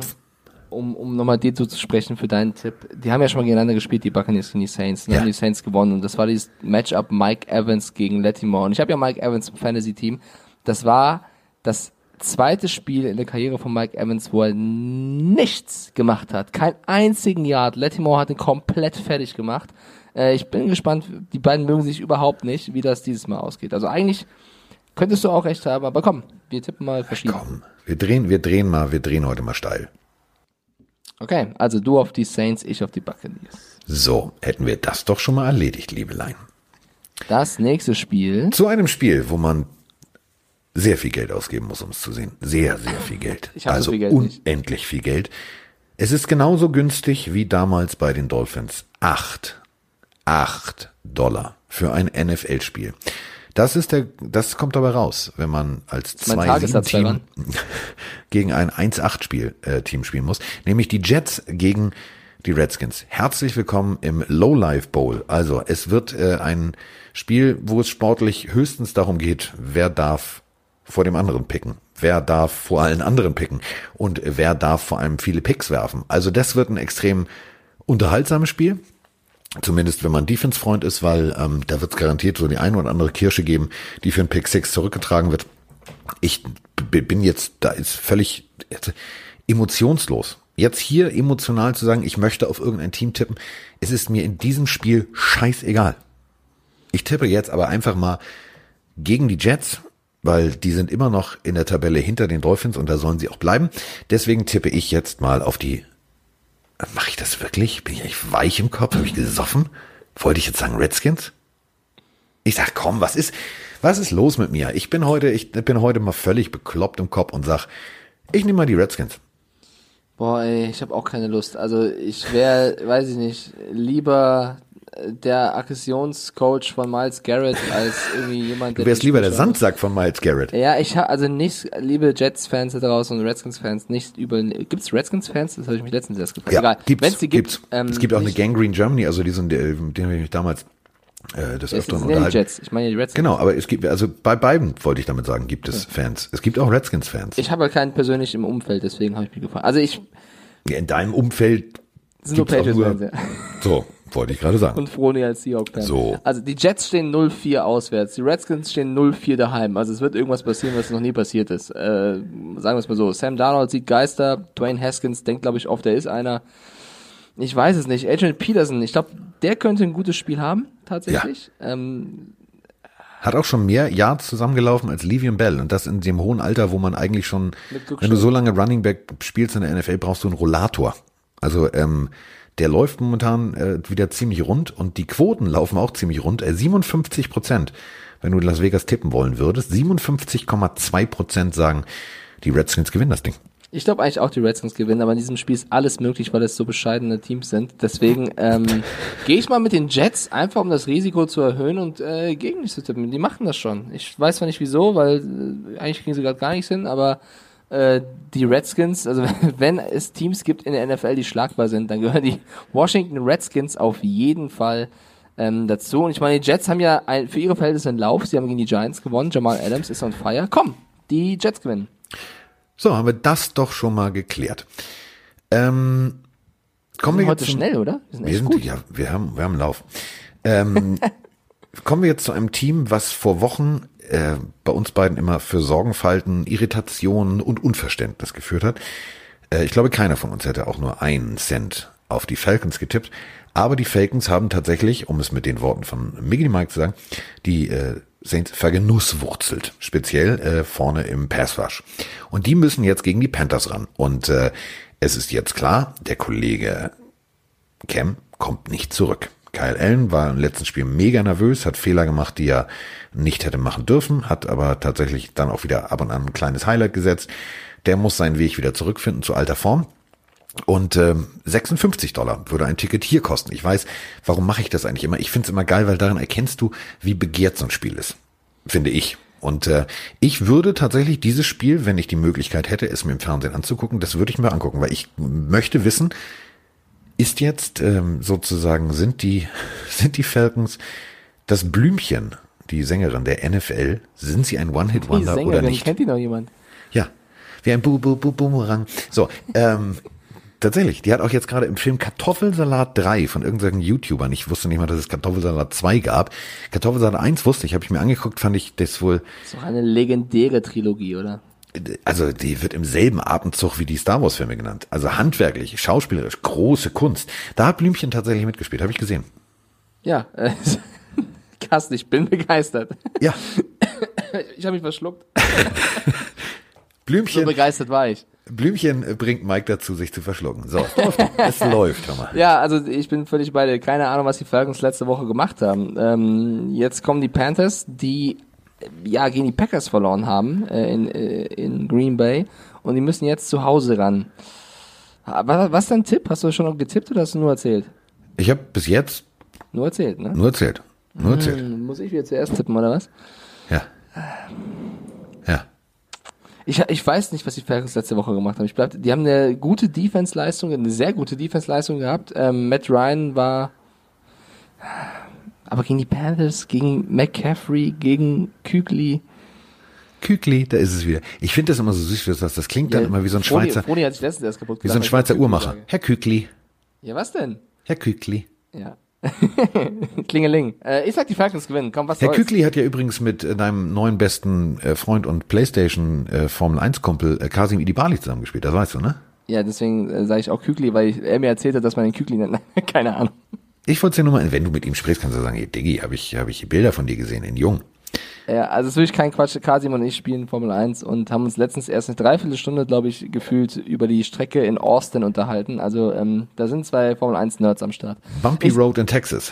um, um nochmal dir zu sprechen für deinen Tipp. Die haben ja schon mal gegeneinander gespielt, die Buccaneers und die Saints. Und ja. haben die Saints gewonnen. Und das war dieses Matchup Mike Evans gegen Lattimore. Und ich habe ja Mike Evans im Fantasy-Team. Das war das zweite Spiel in der Karriere von Mike Evans, wo er nichts gemacht hat. Kein einzigen Yard. Lattimore hat ihn komplett fertig gemacht. Äh, ich bin gespannt. Die beiden mögen sich überhaupt nicht, wie das dieses Mal ausgeht. Also eigentlich könntest du auch recht haben. Aber komm, wir tippen mal verschieden. Komm, wir drehen, wir drehen mal, wir drehen heute mal steil. Okay, also du auf die Saints, ich auf die Buccaneers. So, hätten wir das doch schon mal erledigt, liebe Lein. Das nächste Spiel. Zu einem Spiel, wo man sehr viel Geld ausgeben muss, um es zu sehen. Sehr, sehr viel Geld. Ich also so viel Geld unendlich nicht. viel Geld. Es ist genauso günstig wie damals bei den Dolphins. Acht, acht Dollar für ein NFL-Spiel. Das ist der, das kommt dabei raus, wenn man als zwei Team [laughs] gegen ein 1-8-Spiel äh, spielen muss, nämlich die Jets gegen die Redskins. Herzlich willkommen im Low Life Bowl. Also es wird äh, ein Spiel, wo es sportlich höchstens darum geht, wer darf vor dem anderen picken, wer darf vor allen anderen picken und wer darf vor allem viele Picks werfen. Also das wird ein extrem unterhaltsames Spiel. Zumindest wenn man Defense-Freund ist, weil ähm, da wird es garantiert so die eine oder andere Kirsche geben, die für ein Pick 6 zurückgetragen wird. Ich bin jetzt, da ist völlig emotionslos. Jetzt hier emotional zu sagen, ich möchte auf irgendein Team tippen, es ist mir in diesem Spiel scheißegal. Ich tippe jetzt aber einfach mal gegen die Jets, weil die sind immer noch in der Tabelle hinter den Dolphins und da sollen sie auch bleiben. Deswegen tippe ich jetzt mal auf die Mache ich das wirklich? Bin ich eigentlich weich im Kopf? Habe ich gesoffen? Wollte ich jetzt sagen Redskins? Ich sag, komm, was ist, was ist los mit mir? Ich bin heute, ich bin heute mal völlig bekloppt im Kopf und sag, ich nehme mal die Redskins. Boah, ey, ich habe auch keine Lust. Also ich wäre, weiß ich nicht, lieber der Aggressionscoach von Miles Garrett als irgendwie jemand, der. Du wärst lieber der Sandsack von Miles Garrett. Ja, ich habe also nicht, liebe Jets-Fans da draußen und Redskins-Fans, nicht über. Gibt's Redskins-Fans? Das habe ich mich letztens erst gefragt. Ja, Egal. Gibt's, Wenn's die gibt, gibt's. Ähm, es gibt auch eine Gangrene Germany, also die sind, äh, mit denen habe ich mich damals äh, das öfteren unterhalten. Die Jets. Ich meine die Redskins. Genau, aber es gibt, also bei beiden wollte ich damit sagen, gibt es ja. Fans. Es gibt auch Redskins-Fans. Ich habe keinen persönlich im Umfeld, deswegen habe ich mich gefragt. Also ich. Ja, in deinem Umfeld. Sind nur Patriots-Fans, ja. So. Wollte ich gerade sagen. Und Froni als Seahawks-Fan. So. Also die Jets stehen 0-4 auswärts, die Redskins stehen 0-4 daheim. Also es wird irgendwas passieren, was noch nie passiert ist. Äh, sagen wir es mal so. Sam Darnold sieht Geister, Dwayne Haskins denkt, glaube ich, oft, der ist einer. Ich weiß es nicht. Adrian Peterson, ich glaube, der könnte ein gutes Spiel haben, tatsächlich. Ja. Ähm, hat auch schon mehr Yards zusammengelaufen als Livian Bell und das in dem hohen Alter, wo man eigentlich schon, wenn du so lange Running Back spielst in der NFL, brauchst du einen Rollator. Also ähm, der läuft momentan äh, wieder ziemlich rund und die Quoten laufen auch ziemlich rund. Äh, 57 Prozent, wenn du in Las Vegas tippen wollen würdest, 57,2 Prozent sagen, die Redskins gewinnen das Ding. Ich glaube eigentlich auch, die Redskins gewinnen, aber in diesem Spiel ist alles möglich, weil es so bescheidene Teams sind. Deswegen ähm, [laughs] gehe ich mal mit den Jets, einfach um das Risiko zu erhöhen und äh, gegen mich zu tippen. Die machen das schon. Ich weiß zwar nicht wieso, weil äh, eigentlich kriegen sie gerade gar nichts hin, aber äh, die Redskins, also [laughs] wenn es Teams gibt in der NFL, die schlagbar sind, dann gehören die Washington Redskins auf jeden Fall ähm, dazu. Und ich meine, die Jets haben ja ein, für ihre Verhältnisse einen Lauf. Sie haben gegen die Giants gewonnen. Jamal Adams ist on fire. Komm, die Jets gewinnen. So, haben wir das doch schon mal geklärt. Ähm, kommen wir, wir heute jetzt schnell, oder? Wir sind, wir sind gut. Ja, wir haben, wir haben Lauf. Ähm, [laughs] kommen wir jetzt zu einem Team, was vor Wochen äh, bei uns beiden immer für Sorgenfalten, Irritationen und Unverständnis geführt hat. Äh, ich glaube, keiner von uns hätte auch nur einen Cent auf die Falcons getippt. Aber die Falcons haben tatsächlich, um es mit den Worten von Mickey Mike zu sagen, die äh, Saints vergenusswurzelt, speziell äh, vorne im Pass Rush. Und die müssen jetzt gegen die Panthers ran. Und äh, es ist jetzt klar, der Kollege Cam kommt nicht zurück. Kyle Allen war im letzten Spiel mega nervös, hat Fehler gemacht, die er nicht hätte machen dürfen, hat aber tatsächlich dann auch wieder ab und an ein kleines Highlight gesetzt. Der muss seinen Weg wieder zurückfinden zu alter Form. Und ähm, 56 Dollar würde ein Ticket hier kosten. Ich weiß, warum mache ich das eigentlich immer? Ich finde es immer geil, weil daran erkennst du, wie begehrt so ein Spiel ist. Finde ich. Und äh, ich würde tatsächlich dieses Spiel, wenn ich die Möglichkeit hätte, es mir im Fernsehen anzugucken, das würde ich mir angucken, weil ich möchte wissen, ist jetzt ähm, sozusagen, sind die, [laughs] sind die Falcons das Blümchen, die Sängerin der NFL, sind sie ein One-Hit-Wonder oder nicht? Kennt die noch jemand? Ja, wie ein Bu Bu Bu Boomerang. So, ähm, Tatsächlich, die hat auch jetzt gerade im Film Kartoffelsalat 3 von irgendeinem YouTubern. Ich wusste nicht mal, dass es Kartoffelsalat 2 gab. Kartoffelsalat 1 wusste ich, habe ich mir angeguckt, fand ich das wohl. Das ist doch eine legendäre Trilogie, oder? Also die wird im selben Atemzug wie die Star Wars Filme genannt. Also handwerklich, schauspielerisch, große Kunst. Da hat Blümchen tatsächlich mitgespielt, habe ich gesehen. Ja, äh, [laughs] Carsten, ich bin begeistert. Ja. Ich habe mich verschluckt. [laughs] Blümchen. So begeistert war ich. Blümchen bringt Mike dazu, sich zu verschlucken. So, [laughs] es läuft, mal. Ja, also ich bin völlig bei dir. Keine Ahnung, was die Falcons letzte Woche gemacht haben. Ähm, jetzt kommen die Panthers, die ja gegen die Packers verloren haben äh, in, äh, in Green Bay und die müssen jetzt zu Hause ran. Was, was dein Tipp? Hast du schon getippt oder hast du nur erzählt? Ich habe bis jetzt nur erzählt, ne? Nur erzählt. Nur erzählt. Hm, muss ich wieder zuerst tippen oder was? Ja. Ja. Ich, ich weiß nicht, was die Falcons letzte Woche gemacht haben. Ich bleib, die haben eine gute Defense-Leistung, eine sehr gute Defense-Leistung gehabt. Ähm, Matt Ryan war, aber gegen die Panthers, gegen McCaffrey, gegen Kügli. Kügli, da ist es wieder. Ich finde das immer so süß, das, das klingt dann immer wie so ein Froni, Schweizer. Froni hat sich letztens erst kaputt Wie so ein Schweizer Uhrmacher. Herr Kügli. Ja, was denn? Herr Kügli. Ja. [laughs] Klingeling. Äh, ich sag, die Falcons gewinnen. Komm, was Herr soll's? Kükli hat ja übrigens mit äh, deinem neuen besten äh, Freund und Playstation äh, Formel 1 Kumpel äh, Kasim Idibali zusammengespielt. Das weißt du, ne? Ja, deswegen äh, sage ich auch Kükli, weil ich, er mir erzählt hat, dass man den Kükli nennt. [laughs] Keine Ahnung. Ich wollte dir nur mal, wenn du mit ihm sprichst, kannst du sagen, hey Diggi, habe ich, hab ich Bilder von dir gesehen in Jung. Ja, also es ist wirklich kein Quatsch. Kasim und ich spielen Formel 1 und haben uns letztens erst eine Dreiviertelstunde, glaube ich, gefühlt über die Strecke in Austin unterhalten. Also ähm, da sind zwei Formel 1 Nerds am Start. Bumpy Ich- Road in Texas.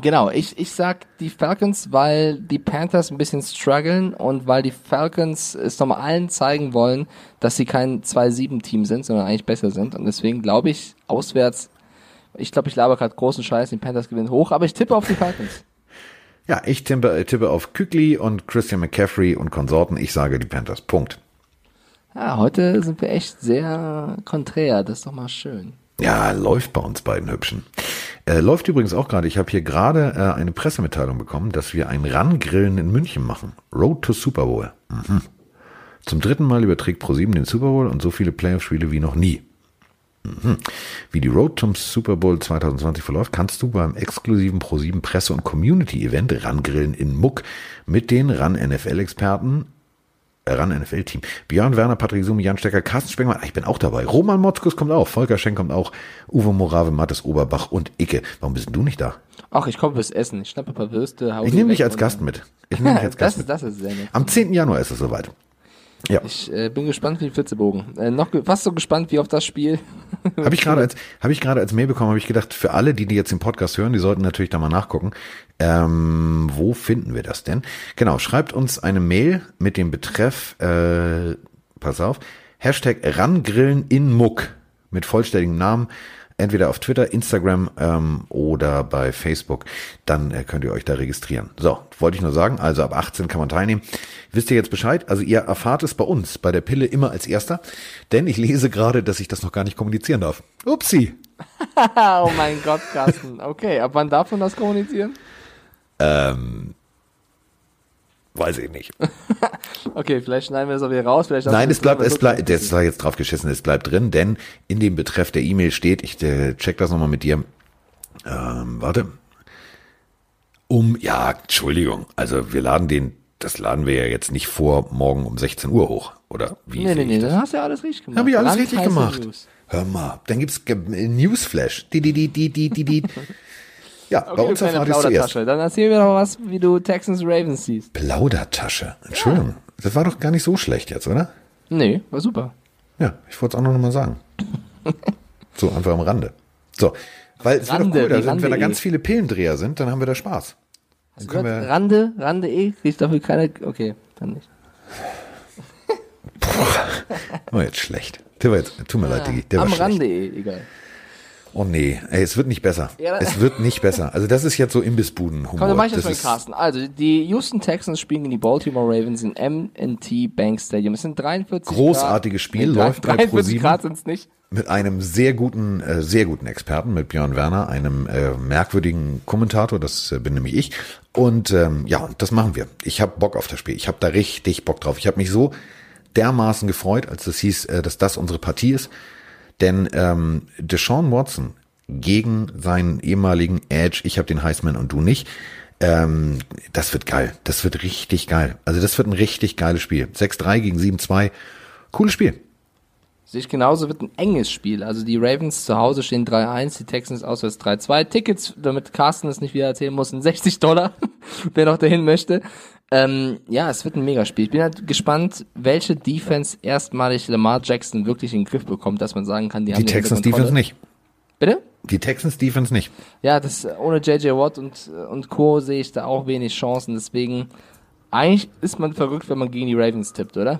Genau, ich, ich sag die Falcons, weil die Panthers ein bisschen strugglen und weil die Falcons es nochmal allen zeigen wollen, dass sie kein 2-7-Team sind, sondern eigentlich besser sind. Und deswegen glaube ich, auswärts, ich glaube, ich laber gerade großen Scheiß, die Panthers gewinnen hoch, aber ich tippe auf die Falcons. Ja, ich tippe, tippe auf Kükli und Christian McCaffrey und Konsorten. Ich sage die Panthers. Punkt. Ja, heute sind wir echt sehr konträr, das ist doch mal schön. Ja, läuft bei uns beiden Hübschen. Äh, läuft übrigens auch gerade. Ich habe hier gerade äh, eine Pressemitteilung bekommen, dass wir ein Rangrillen in München machen. Road to Super Bowl. Mhm. Zum dritten Mal überträgt ProSieben den Super Bowl und so viele Playoff-Spiele wie noch nie. Mhm. Wie die Road zum Super Bowl 2020 verläuft, kannst du beim exklusiven ProSieben Presse- und Community-Event Rangrillen in Muck mit den Ran-NFL-Experten ran NFL-Team. Björn Werner, Patrick Sumi, Jan Stecker, Carsten Spengmann, ich bin auch dabei. Roman Motzkus kommt auch, Volker Schenk kommt auch, Uwe Morave, Mattes Oberbach und Icke. Warum bist denn du nicht da? Ach, ich komme fürs Essen. Ich schnappe ein paar Würste. Ich nehme dich als Gast mit. Ich nehme dich [laughs] als Gast das, mit. das ist sehr nett. Am 10. Januar ist es soweit. Ja, Ich äh, bin gespannt wie ein Flitzebogen. Äh, noch fast so gespannt wie auf das Spiel. [laughs] habe ich gerade als habe ich gerade als Mail bekommen, habe ich gedacht, für alle, die die jetzt den Podcast hören, die sollten natürlich da mal nachgucken. Ähm, wo finden wir das denn? Genau, schreibt uns eine Mail mit dem Betreff, äh, pass auf, Hashtag Rangrillen in Muck mit vollständigem Namen. Entweder auf Twitter, Instagram ähm, oder bei Facebook. Dann äh, könnt ihr euch da registrieren. So, wollte ich nur sagen. Also ab 18 kann man teilnehmen. Wisst ihr jetzt Bescheid? Also ihr erfahrt es bei uns, bei der Pille immer als erster. Denn ich lese gerade, dass ich das noch gar nicht kommunizieren darf. Upsi. [laughs] oh mein Gott, Carsten. Okay, ab wann darf man das kommunizieren? Weiß ich nicht. [laughs] okay, vielleicht schneiden wir das auch wieder raus. Vielleicht Nein, es bleibt, es bleibt, das war jetzt drauf geschissen, es bleibt drin, denn in dem Betreff der E-Mail steht, ich äh, check das nochmal mit dir, ähm, warte, um, ja, Entschuldigung, also wir laden den, das laden wir ja jetzt nicht vor morgen um 16 Uhr hoch, oder wie? Nee, nee, nee, dann hast du ja alles richtig gemacht. Hab ich alles richtig gemacht. News. Hör mal, dann gibt's Newsflash. Die, die, die, die, die, die. [laughs] Ja, okay, bei uns erfahrt ihr zuerst. Dann erzähl mir doch was, wie du Texans Ravens siehst. Plaudertasche. Entschuldigung. Ja. Das war doch gar nicht so schlecht jetzt, oder? Nee, war super. Ja, ich wollte es auch noch mal sagen. so einfach am Rande. So, weil es wird doch cool, da sind, wenn da ganz viele Pillendreher sind, dann haben wir da Spaß. Dann können wir Rande, Rande eh, kriegst dafür keine, okay, dann nicht. Boah, [laughs] war jetzt schlecht. Tut mir, tut mir ja, leid, Digi. Der am war Rande eh, egal. Oh nee, ey, es wird nicht besser. Ja, es wird nicht besser. Also das ist jetzt so Imbissbuden-Humor. Komm, dann mach ich das, das mal, Carsten. Also die Houston Texans spielen gegen die Baltimore Ravens im M&T Bank Stadium. Es sind 43 Großartiges Spiel, nee, läuft 43 bei Pro7 Grad sind's nicht. Mit einem sehr guten, äh, sehr guten Experten, mit Björn Werner, einem äh, merkwürdigen Kommentator, das äh, bin nämlich ich. Und ähm, ja, das machen wir. Ich habe Bock auf das Spiel. Ich habe da richtig Bock drauf. Ich habe mich so dermaßen gefreut, als es hieß, äh, dass das unsere Partie ist. Denn ähm, Deshaun Watson gegen seinen ehemaligen Edge, ich habe den Heisman und du nicht, ähm, das wird geil. Das wird richtig geil. Also das wird ein richtig geiles Spiel. 6-3 gegen 7-2. Cooles Spiel. Sehe ich genauso, wird ein enges Spiel. Also die Ravens zu Hause stehen 3-1, die Texans auswärts 3-2. Tickets, damit Carsten es nicht wieder erzählen muss, sind 60 Dollar, [laughs] wer noch dahin möchte. Ähm, ja, es wird ein Megaspiel. Ich bin halt gespannt, welche Defense erstmalig Lamar Jackson wirklich in den Griff bekommt, dass man sagen kann, die, die haben die Texans Defense nicht. Bitte? Die Texans Defense nicht. Ja, das ohne JJ Watt und und Co sehe ich da auch wenig Chancen. Deswegen eigentlich ist man verrückt, wenn man gegen die Ravens tippt, oder?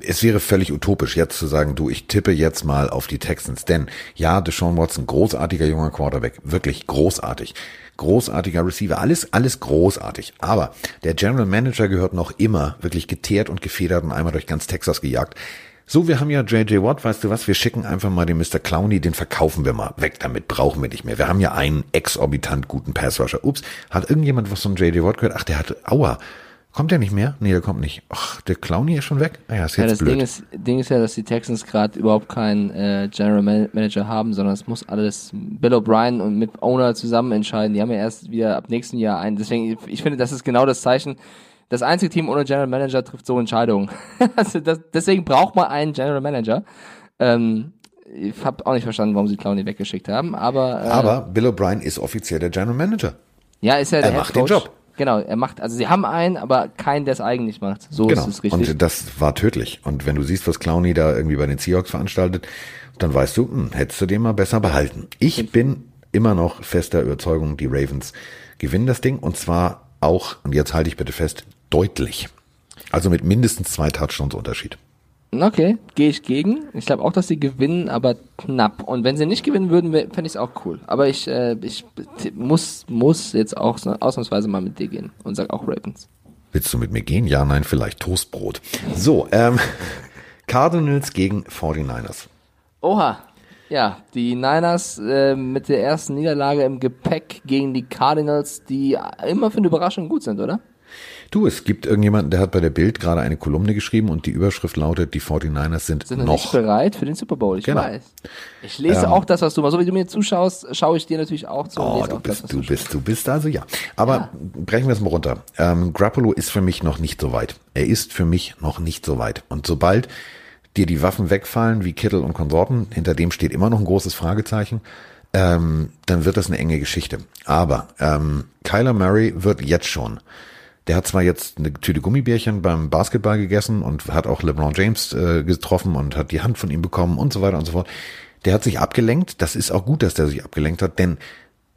Es wäre völlig utopisch, jetzt zu sagen, du, ich tippe jetzt mal auf die Texans. Denn ja, Deshaun Watson, großartiger junger Quarterback, wirklich großartig. Großartiger Receiver, alles, alles großartig. Aber der General Manager gehört noch immer wirklich geteert und gefedert und einmal durch ganz Texas gejagt. So, wir haben ja JJ Watt, weißt du was, wir schicken einfach mal den Mr. Clowney, den verkaufen wir mal weg damit, brauchen wir nicht mehr. Wir haben ja einen exorbitant guten Passrusher. Ups, hat irgendjemand was von JJ Watt gehört? Ach, der hat, aua, Kommt der nicht mehr? Nee, der kommt nicht. Ach, der Clowny ist schon weg? Ah ja, ist jetzt ja, das blöd. Ding ist, Ding ist ja, dass die Texans gerade überhaupt keinen äh, General Manager haben, sondern es muss alles Bill O'Brien und mit Owner zusammen entscheiden. Die haben ja erst wieder ab nächsten Jahr einen. Deswegen, ich finde, das ist genau das Zeichen. Das einzige Team ohne General Manager trifft so Entscheidungen. [laughs] also das, deswegen braucht man einen General Manager. Ähm, ich habe auch nicht verstanden, warum sie Clowny weggeschickt haben, aber äh, aber Bill O'Brien ist offiziell der General Manager. Ja, ist ja der Er macht den Job. Genau, er macht, also sie haben einen, aber keinen, der es eigentlich macht. So genau. ist es richtig. Und das war tödlich. Und wenn du siehst, was Clowny da irgendwie bei den Seahawks veranstaltet, dann weißt du, hm, hättest du den mal besser behalten. Ich bin immer noch fester Überzeugung, die Ravens gewinnen das Ding und zwar auch, und jetzt halte ich bitte fest, deutlich. Also mit mindestens zwei Touchdowns Unterschied. Okay, gehe ich gegen. Ich glaube auch, dass sie gewinnen, aber knapp. Und wenn sie nicht gewinnen würden, fände ich es auch cool. Aber ich, äh, ich muss, muss jetzt auch ausnahmsweise mal mit dir gehen und sag auch Ravens. Willst du mit mir gehen? Ja, nein, vielleicht Toastbrot. So, ähm, [laughs] Cardinals gegen 49ers. Oha. Ja, die Niners äh, mit der ersten Niederlage im Gepäck gegen die Cardinals, die immer für eine Überraschung gut sind, oder? Du, es gibt irgendjemanden, der hat bei der Bild gerade eine Kolumne geschrieben und die Überschrift lautet, die 49ers sind, sind noch nicht bereit für den Super Bowl. Ich genau. weiß. Ich lese ähm, auch das, was du machst. So wie du mir zuschaust, schaue ich dir natürlich auch zu. Oh, du bist, das, du bist, du bist also ja. Aber ja. brechen wir es mal runter. Ähm, Grappolo ist für mich noch nicht so weit. Er ist für mich noch nicht so weit. Und sobald dir die Waffen wegfallen, wie Kittel und Konsorten, hinter dem steht immer noch ein großes Fragezeichen, ähm, dann wird das eine enge Geschichte. Aber ähm, Kyler Murray wird jetzt schon der hat zwar jetzt eine Tüte Gummibärchen beim Basketball gegessen und hat auch LeBron James äh, getroffen und hat die Hand von ihm bekommen und so weiter und so fort. Der hat sich abgelenkt. Das ist auch gut, dass der sich abgelenkt hat, denn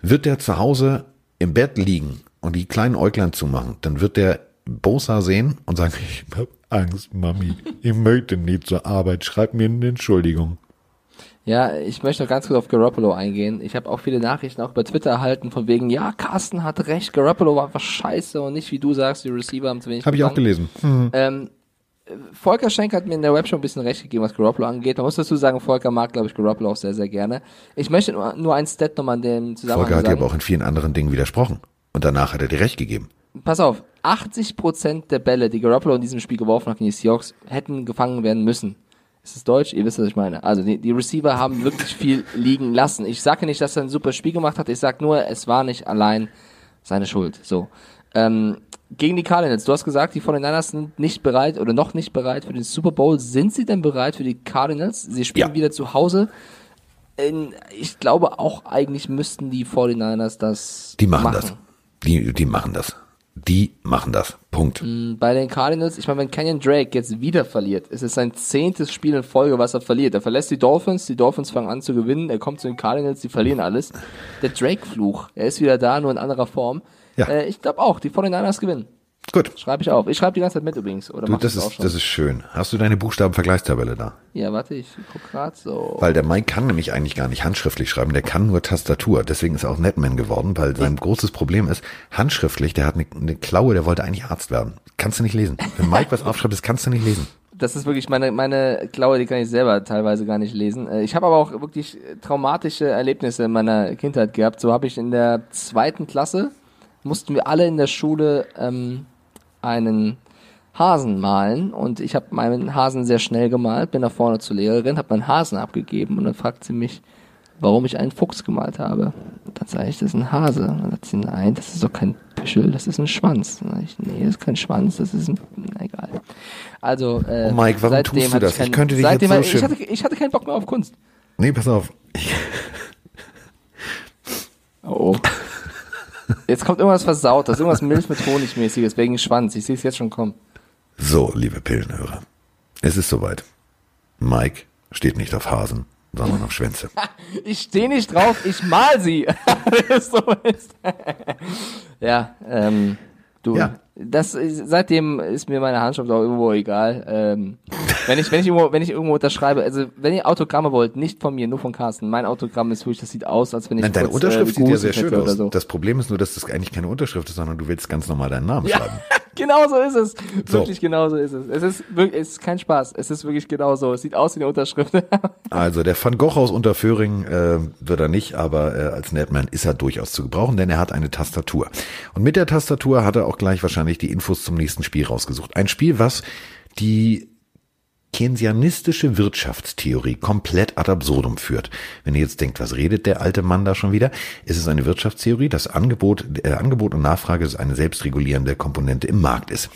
wird der zu Hause im Bett liegen und die kleinen Äuglein zumachen, dann wird der Bosa sehen und sagen, [laughs] ich hab Angst, Mami. Ich möchte nicht zur Arbeit. Schreib mir eine Entschuldigung. Ja, ich möchte noch ganz kurz auf Garoppolo eingehen. Ich habe auch viele Nachrichten auch über Twitter erhalten von wegen, ja, Carsten hat recht, Garoppolo war einfach scheiße und nicht, wie du sagst, die Receiver haben zu wenig Habe ich auch gelesen. Mhm. Ähm, Volker Schenk hat mir in der Web schon ein bisschen recht gegeben, was Garoppolo angeht. Man muss dazu sagen, Volker mag, glaube ich, Garoppolo auch sehr, sehr gerne. Ich möchte nur, nur ein Stat nochmal an dem Zusammenhang Volker hat dir aber auch in vielen anderen Dingen widersprochen. Und danach hat er dir recht gegeben. Pass auf, 80 Prozent der Bälle, die Garoppolo in diesem Spiel geworfen hat gegen die Seahawks, hätten gefangen werden müssen. Ist es Deutsch? Ihr wisst, was ich meine. Also die, die Receiver haben wirklich viel liegen lassen. Ich sage nicht, dass er ein super Spiel gemacht hat. Ich sage nur, es war nicht allein seine Schuld. So. Ähm, gegen die Cardinals. Du hast gesagt, die 49ers sind nicht bereit oder noch nicht bereit für den Super Bowl. Sind sie denn bereit für die Cardinals? Sie spielen ja. wieder zu Hause. Ich glaube auch eigentlich müssten die 49ers das Die machen, machen. das. Die, die machen das. Die machen das. Punkt. Mm, bei den Cardinals, ich meine, wenn Kenyon Drake jetzt wieder verliert, ist es sein zehntes Spiel in Folge, was er verliert. Er verlässt die Dolphins, die Dolphins fangen an zu gewinnen, er kommt zu den Cardinals, die verlieren alles. Der Drake-Fluch, er ist wieder da, nur in anderer Form. Ja. Äh, ich glaube auch, die 49ers gewinnen. Gut. Schreibe ich auf. Ich schreibe die ganze Zeit mit übrigens. Oder du, das, ist, das ist schön. Hast du deine Buchstabenvergleichstabelle da? Ja, warte, ich guck grad so. Weil der Mike kann nämlich eigentlich gar nicht handschriftlich schreiben, der kann nur Tastatur. Deswegen ist er auch Netman geworden, weil sein ja. großes Problem ist, handschriftlich, der hat eine, eine Klaue, der wollte eigentlich Arzt werden. Kannst du nicht lesen. Wenn Mike was aufschreibt, das kannst du nicht lesen das ist wirklich meine meine Klaue, die kann ich selber teilweise gar nicht lesen. Äh, ich habe aber auch wirklich traumatische Erlebnisse in meiner Kindheit gehabt. So habe ich in der zweiten Klasse mussten wir alle in der Schule ähm, einen Hasen malen und ich habe meinen Hasen sehr schnell gemalt, bin nach vorne zur Lehrerin, habe meinen Hasen abgegeben und dann fragt sie mich, warum ich einen Fuchs gemalt habe. Und dann sage ich, das ist ein Hase. Und dann sagt sie, nein, das ist doch kein Pischel, das ist ein Schwanz. Dann sage ich, nee, das ist kein Schwanz, das ist ein, na, egal. Also, äh, oh Mike, warum tust du das? Ich, kein, ich könnte dich jetzt so ich, hatte, ich hatte keinen Bock mehr auf Kunst. Nee, pass auf. oh. [laughs] Jetzt kommt irgendwas Versautes, irgendwas Milch mit Honigmäßiges wegen Schwanz. Ich sehe es jetzt schon kommen. So, liebe Pillenhörer. Es ist soweit. Mike steht nicht auf Hasen, sondern auf Schwänze. [laughs] ich stehe nicht drauf, ich mal sie. [laughs] so ist. [laughs] ja, ähm, du. Ja das seitdem ist mir meine Handschrift auch irgendwo egal. Ähm, wenn ich wenn ich irgendwo wenn ich irgendwo unterschreibe, also wenn ihr Autogramme wollt, nicht von mir, nur von Carsten. Mein Autogramm ist wirklich, das sieht aus, als wenn ich Nein, deine kurz, Unterschrift äh, sieht ja sehr schön aus. So. Das Problem ist nur, dass das eigentlich keine Unterschrift ist, sondern du willst ganz normal deinen Namen ja, schreiben. [laughs] [laughs] genau so ist es. So. Wirklich genau so ist es. Es ist wirklich, es ist kein Spaß. Es ist wirklich genau so. Es sieht aus wie eine Unterschrift. [laughs] also der Van Gogh aus Unterföhring äh, wird er nicht, aber äh, als Netman ist er durchaus zu gebrauchen, denn er hat eine Tastatur. Und mit der Tastatur hat er auch gleich wahrscheinlich die Infos zum nächsten Spiel rausgesucht. Ein Spiel, was die keynesianistische Wirtschaftstheorie komplett ad absurdum führt. Wenn ihr jetzt denkt, was redet der alte Mann da schon wieder? Es ist eine Wirtschaftstheorie, dass Angebot, äh, Angebot und Nachfrage eine selbstregulierende Komponente im Markt ist.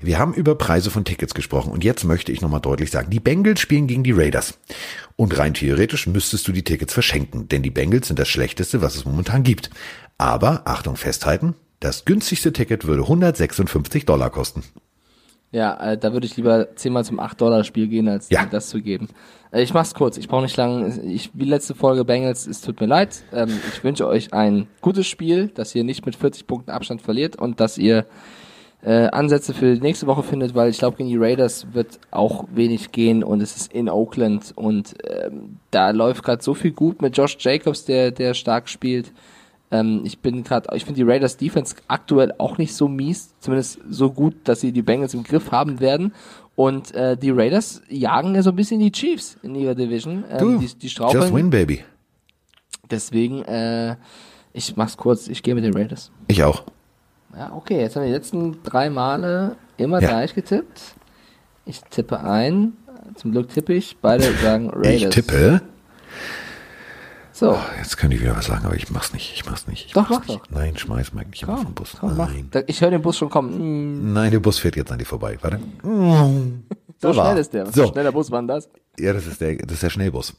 Wir haben über Preise von Tickets gesprochen und jetzt möchte ich nochmal deutlich sagen, die Bengals spielen gegen die Raiders. Und rein theoretisch müsstest du die Tickets verschenken, denn die Bengals sind das Schlechteste, was es momentan gibt. Aber, Achtung, festhalten, das günstigste Ticket würde 156 Dollar kosten. Ja, äh, da würde ich lieber zehnmal zum 8 Dollar Spiel gehen, als ja. das zu geben. Äh, ich mach's kurz, ich brauche nicht lang. Ich, wie letzte Folge Bengals, es tut mir leid. Ähm, ich wünsche euch ein gutes Spiel, dass ihr nicht mit 40 Punkten Abstand verliert und dass ihr äh, Ansätze für die nächste Woche findet, weil ich glaube, gegen die Raiders wird auch wenig gehen und es ist in Oakland und ähm, da läuft gerade so viel gut mit Josh Jacobs, der, der stark spielt. Ähm, ich bin gerade, ich finde die Raiders Defense aktuell auch nicht so mies, zumindest so gut, dass sie die Bengals im Griff haben werden. Und äh, die Raiders jagen ja so ein bisschen die Chiefs in ihrer Division. Ähm, du, die, die straucheln. Just win, baby. Deswegen, äh, ich mach's kurz, ich gehe mit den Raiders. Ich auch. Ja, okay, jetzt haben wir die letzten drei Male immer ja. gleich getippt. Ich tippe ein. Zum Glück tippe ich. Beide [laughs] sagen Raiders. Ich tippe so. Oh, jetzt könnte ich wieder was sagen, aber ich mach's nicht. Ich mach's nicht. Ich doch, mach's mach nicht. doch. Nein, schmeiß Mike nicht komm, vom Bus. Komm, Nein. Mach. Ich höre den Bus schon kommen. Mm. Nein, der Bus fährt jetzt an dir vorbei. Warte. [laughs] So schnell ist der. Was so. schneller Bus war denn das? Ja, das ist der, das ist der Schnellbus.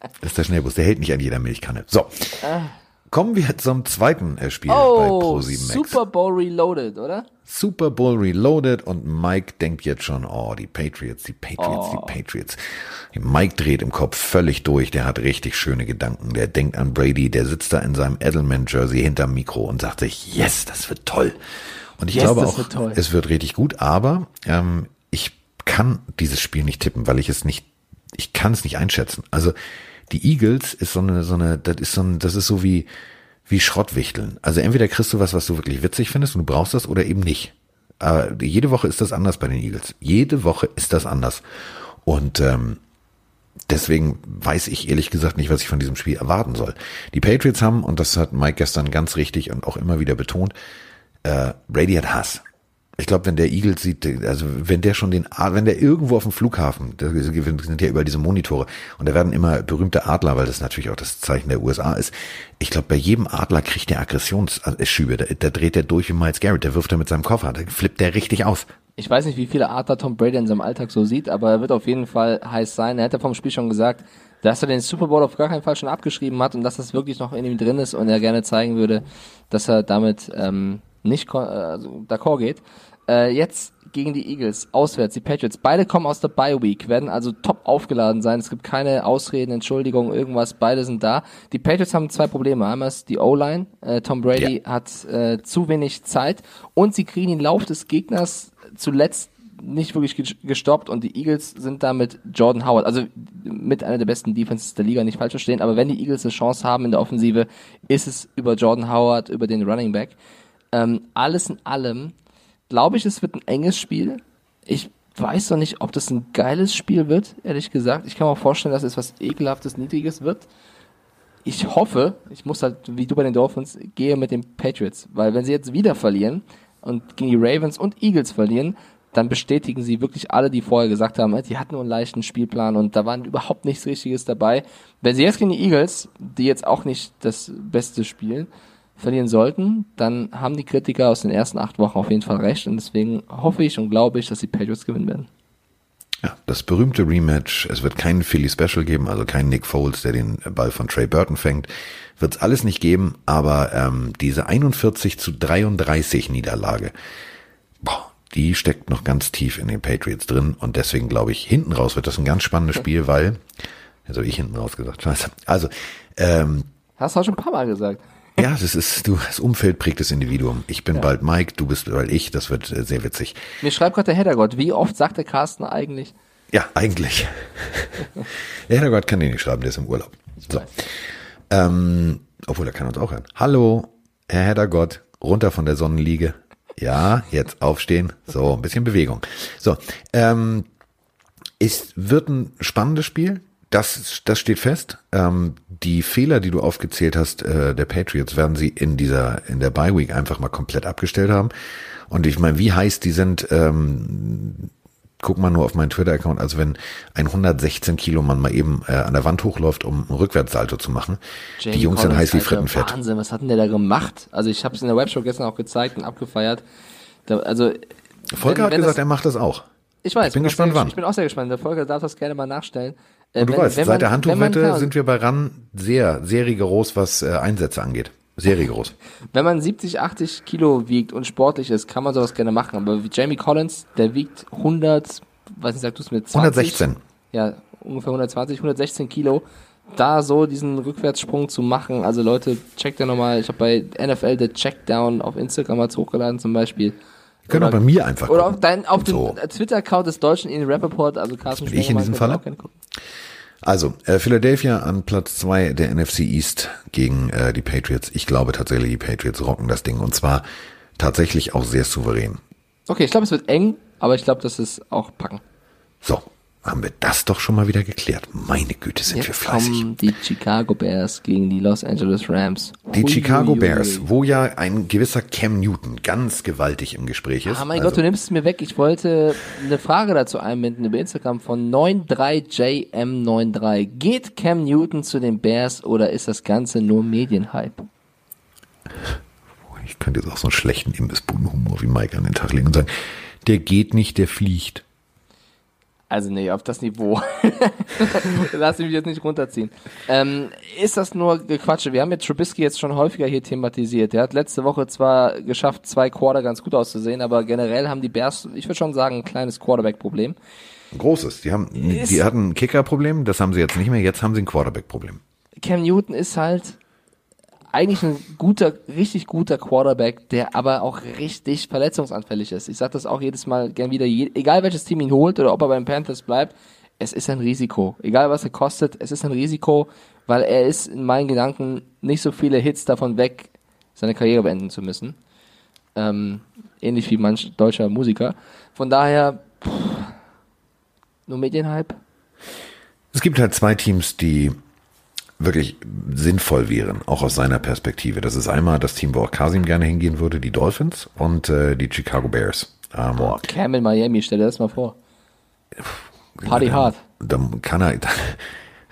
Das ist der Schnellbus. Der hält nicht an jeder Milchkanne. So. Ah. Kommen wir zum zweiten Spiel oh, bei Pro7 Max. Super Bowl Reloaded, oder? Super Bowl Reloaded und Mike denkt jetzt schon, oh, die Patriots, die Patriots, oh. die Patriots. Mike dreht im Kopf völlig durch, der hat richtig schöne Gedanken. Der denkt an Brady, der sitzt da in seinem Edelman-Jersey hinterm Mikro und sagt sich, yes, das wird toll. Und ich yes, glaube auch, wird es wird richtig gut, aber ähm, ich kann dieses Spiel nicht tippen, weil ich es nicht, ich kann es nicht einschätzen. Also die Eagles ist so eine, so eine, das ist so ein, das ist so wie, wie Schrottwichteln. Also entweder kriegst du was, was du wirklich witzig findest und du brauchst das oder eben nicht. Aber jede Woche ist das anders bei den Eagles. Jede Woche ist das anders. Und ähm, deswegen weiß ich ehrlich gesagt nicht, was ich von diesem Spiel erwarten soll. Die Patriots haben, und das hat Mike gestern ganz richtig und auch immer wieder betont, äh, Brady hat Hass. Ich glaube, wenn der Eagles sieht, also wenn der schon den, wenn der irgendwo auf dem Flughafen, da sind ja überall diese Monitore und da werden immer berühmte Adler, weil das natürlich auch das Zeichen der USA ist. Ich glaube, bei jedem Adler kriegt der Aggressionsschübe, da, da dreht er durch wie Miles Garrett, der wirft er mit seinem Koffer, da flippt der richtig aus. Ich weiß nicht, wie viele Adler Tom Brady in seinem Alltag so sieht, aber er wird auf jeden Fall heiß sein. Er ja vom Spiel schon gesagt, dass er den Super Bowl auf gar keinen Fall schon abgeschrieben hat und dass das wirklich noch in ihm drin ist und er gerne zeigen würde, dass er damit ähm, nicht äh, also d'accord geht. Äh, jetzt gegen die Eagles, auswärts, die Patriots. Beide kommen aus der Bye Week, werden also top aufgeladen sein. Es gibt keine Ausreden, Entschuldigungen, irgendwas. Beide sind da. Die Patriots haben zwei Probleme. Einmal ist die O-Line. Äh, Tom Brady ja. hat äh, zu wenig Zeit und sie kriegen den Lauf des Gegners zuletzt nicht wirklich gestoppt und die Eagles sind da mit Jordan Howard, also mit einer der besten Defenses der Liga, nicht falsch verstehen, aber wenn die Eagles eine Chance haben in der Offensive, ist es über Jordan Howard, über den Running Back. Ähm, alles in allem glaube ich, es wird ein enges Spiel. Ich weiß noch nicht, ob das ein geiles Spiel wird, ehrlich gesagt. Ich kann mir auch vorstellen, dass es was ekelhaftes, niedriges wird. Ich hoffe, ich muss halt, wie du bei den Dolphins, gehe mit den Patriots. Weil wenn sie jetzt wieder verlieren und gegen die Ravens und Eagles verlieren, dann bestätigen sie wirklich alle, die vorher gesagt haben, die hatten nur einen leichten Spielplan und da war überhaupt nichts Richtiges dabei. Wenn sie jetzt gegen die Eagles, die jetzt auch nicht das Beste spielen, verlieren sollten, dann haben die Kritiker aus den ersten acht Wochen auf jeden Fall recht und deswegen hoffe ich und glaube ich, dass die Patriots gewinnen werden. Ja, das berühmte Rematch, es wird keinen Philly Special geben, also keinen Nick Foles, der den Ball von Trey Burton fängt, wird es alles nicht geben, aber ähm, diese 41 zu 33 Niederlage, boah, die steckt noch ganz tief in den Patriots drin und deswegen glaube ich, hinten raus wird das ein ganz spannendes [laughs] Spiel, weil, also ich hinten raus gesagt, scheiße, also, ähm, Hast du auch schon ein paar Mal gesagt. [laughs] Ja, das ist, du, das Umfeld prägt das Individuum. Ich bin ja. bald Mike, du bist bald ich, das wird äh, sehr witzig. Mir schreibt gerade der Heddergott, wie oft sagt der Carsten eigentlich? Ja, eigentlich. der Heddergott kann den nicht schreiben, der ist im Urlaub. So. Ähm, obwohl, er kann uns auch hören. Hallo, Herr Heddergott, runter von der Sonnenliege. Ja, jetzt aufstehen. So, ein bisschen Bewegung. So, ähm, es wird ein spannendes Spiel das, das steht fest. Ähm, die Fehler, die du aufgezählt hast, äh, der Patriots, werden sie in dieser, in der Bye Week einfach mal komplett abgestellt haben. Und ich meine, wie heiß die sind, ähm, guck mal nur auf meinen Twitter-Account, also wenn ein 116 Kilo Mann mal eben äh, an der Wand hochläuft, um ein Rückwärtssalto zu machen. Jamie die Jungs Collins, sind heiß wie Frittenfett. Wahnsinn, was hat denn der da gemacht? Also ich habe es in der Webshow gestern auch gezeigt und abgefeiert. Da, also Volker wenn, hat wenn gesagt, das, er macht das auch. Ich weiß. Ich bin gespannt, sehr, wann. Ich bin auch sehr gespannt. Der Volker darf das gerne mal nachstellen. Äh, Und du wenn, weißt, wenn seit man, der Handtuchwette sind wir bei RAN sehr, sehr rigoros, was äh, Einsätze angeht. Sehr rigoros. [laughs] Wenn man 70, 80 Kilo wiegt und sportlich ist, kann man sowas gerne machen. Aber wie Jamie Collins, der wiegt 100, weiß nicht, sagst du es mit 20? 116. Ja, ungefähr 120, 116 Kilo. Da so diesen Rückwärtssprung zu machen, also Leute, checkt ja nochmal, ich habe bei NFL The Checkdown auf Instagram mal hochgeladen zum Beispiel. Können auch bei mir einfach Oder auf, dein, auf so. dem Twitter-Account des Deutschen in Rappaport, also Carsten Bin ich in diesem Fall? Also, äh, Philadelphia an Platz zwei der NFC East gegen äh, die Patriots. Ich glaube tatsächlich, die Patriots rocken das Ding und zwar tatsächlich auch sehr souverän. Okay, ich glaube, es wird eng, aber ich glaube, dass es auch packen. So, haben wir das doch schon mal wieder geklärt. Meine Güte, sind Jetzt wir fleißig. Kommen die Chicago Bears gegen die Los Angeles Rams. Die hui, Chicago hui, Bears, wo ja ein gewisser Cam Newton ganz gewaltig im Gespräch ist. Ah, mein also, Gott, du nimmst es mir weg. Ich wollte eine Frage dazu einbinden über Instagram von 93JM93. Geht Cam Newton zu den Bears oder ist das Ganze nur Medienhype? Ich könnte jetzt auch so einen schlechten Imbissbudenhumor wie Mike an den Tag legen und sagen, der geht nicht, der fliegt. Also nee, auf das Niveau. [laughs] Lass mich jetzt nicht runterziehen. Ähm, ist das nur Gequatsche? Wir haben jetzt Trubisky jetzt schon häufiger hier thematisiert. Der hat letzte Woche zwar geschafft, zwei Quarter ganz gut auszusehen, aber generell haben die Bears, ich würde schon sagen, ein kleines Quarterback-Problem. Großes. Die haben, ist, die hatten ein Kicker-Problem, das haben sie jetzt nicht mehr. Jetzt haben sie ein Quarterback-Problem. Cam Newton ist halt eigentlich ein guter, richtig guter Quarterback, der aber auch richtig verletzungsanfällig ist. Ich sage das auch jedes Mal gern wieder, egal welches Team ihn holt oder ob er beim Panthers bleibt, es ist ein Risiko. Egal was er kostet, es ist ein Risiko, weil er ist in meinen Gedanken nicht so viele Hits davon weg, seine Karriere beenden zu müssen. Ähm, ähnlich wie manch deutscher Musiker. Von daher, pff, nur Medienhype. Es gibt halt zwei Teams, die wirklich sinnvoll wären, auch aus seiner Perspektive. Das ist einmal das Team, wo auch Kasim gerne hingehen würde, die Dolphins und äh, die Chicago Bears. Ähm, Boah, Cam in Miami, stell dir das mal vor. Party hard. Dann kann er,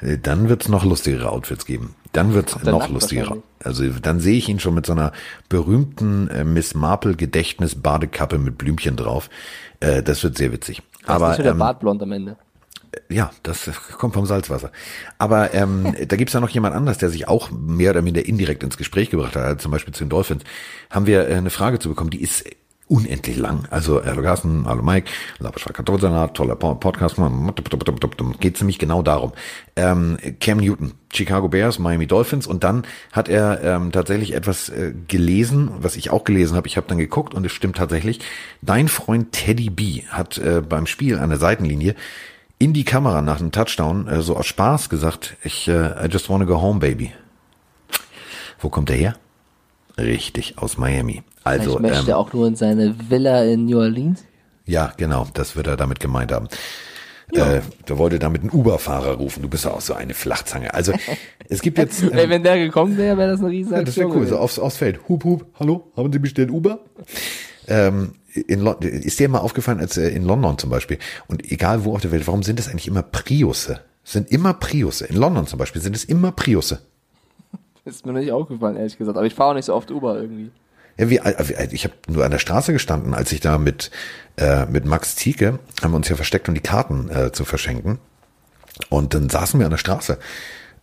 [laughs] dann wird's noch lustigere Outfits geben. Dann wird's noch lustiger. Also dann sehe ich ihn schon mit so einer berühmten äh, Miss Marple Gedächtnis Badekappe mit Blümchen drauf. Äh, das wird sehr witzig. Das Aber ist der ähm, Bartblond am Ende. Ja, das kommt vom Salzwasser. Aber ähm, da gibt's ja noch jemand anders, der sich auch mehr oder minder indirekt ins Gespräch gebracht hat. Also zum Beispiel zu den Dolphins haben wir äh, eine Frage zu bekommen, die ist unendlich lang. Also hallo Carsten, hallo Mike, Kartoffelsalat, toller Podcast, geht ziemlich genau darum. Ähm, Cam Newton, Chicago Bears, Miami Dolphins und dann hat er ähm, tatsächlich etwas äh, gelesen, was ich auch gelesen habe. Ich habe dann geguckt und es stimmt tatsächlich. Dein Freund Teddy B hat äh, beim Spiel an der Seitenlinie in die Kamera nach einem Touchdown äh, so aus Spaß gesagt, ich äh, I just wanna go home, baby. Wo kommt er her? Richtig, aus Miami. Also, ich möchte ähm, auch nur in seine Villa in New Orleans. Ja, genau, das wird er damit gemeint haben. Ja. Äh, der wollte damit einen Uber-Fahrer rufen. Du bist ja auch so eine Flachzange. Also [laughs] es gibt jetzt. Ähm, Ey, wenn der gekommen wäre, wäre das eine riesige ja, Das wäre cool. So aufs, aufs Feld. Hup, hup. Hallo, haben Sie bestellt Uber? ähm, in London, ist dir mal aufgefallen, als äh, in London zum Beispiel, und egal wo auf der Welt, warum sind das eigentlich immer Priusse? sind immer Priusse. In London zum Beispiel sind es immer Priusse. Ist mir nicht aufgefallen, ehrlich gesagt. Aber ich fahre auch nicht so oft Uber irgendwie. Ja, wie, äh, ich habe nur an der Straße gestanden, als ich da mit, äh, mit Max Zieke, haben wir uns ja versteckt, um die Karten äh, zu verschenken. Und dann saßen wir an der Straße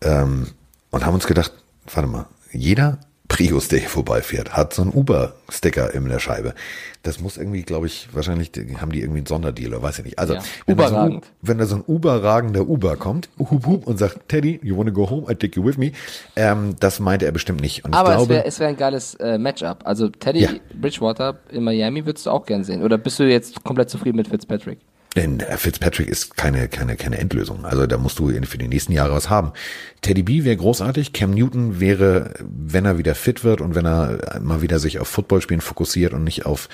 ähm, und haben uns gedacht, warte mal, jeder Prius, der hier vorbeifährt, hat so einen Uber-Sticker in der Scheibe. Das muss irgendwie, glaube ich, wahrscheinlich haben die irgendwie einen Sonderdealer, weiß ich nicht. Also, ja, wenn, da so ein, wenn da so ein überragender Uber kommt hup, hup, und sagt, Teddy, you wanna go home? I take you with me. Ähm, das meinte er bestimmt nicht. Und Aber ich glaube, es wäre es wär ein geiles äh, Matchup. Also Teddy ja. Bridgewater in Miami würdest du auch gern sehen. Oder bist du jetzt komplett zufrieden mit Fitzpatrick? Denn Fitzpatrick ist keine, keine, keine Endlösung. Also da musst du für die nächsten Jahre was haben. Teddy B wäre großartig. Cam Newton wäre, wenn er wieder fit wird und wenn er mal wieder sich auf Footballspielen fokussiert und nicht auf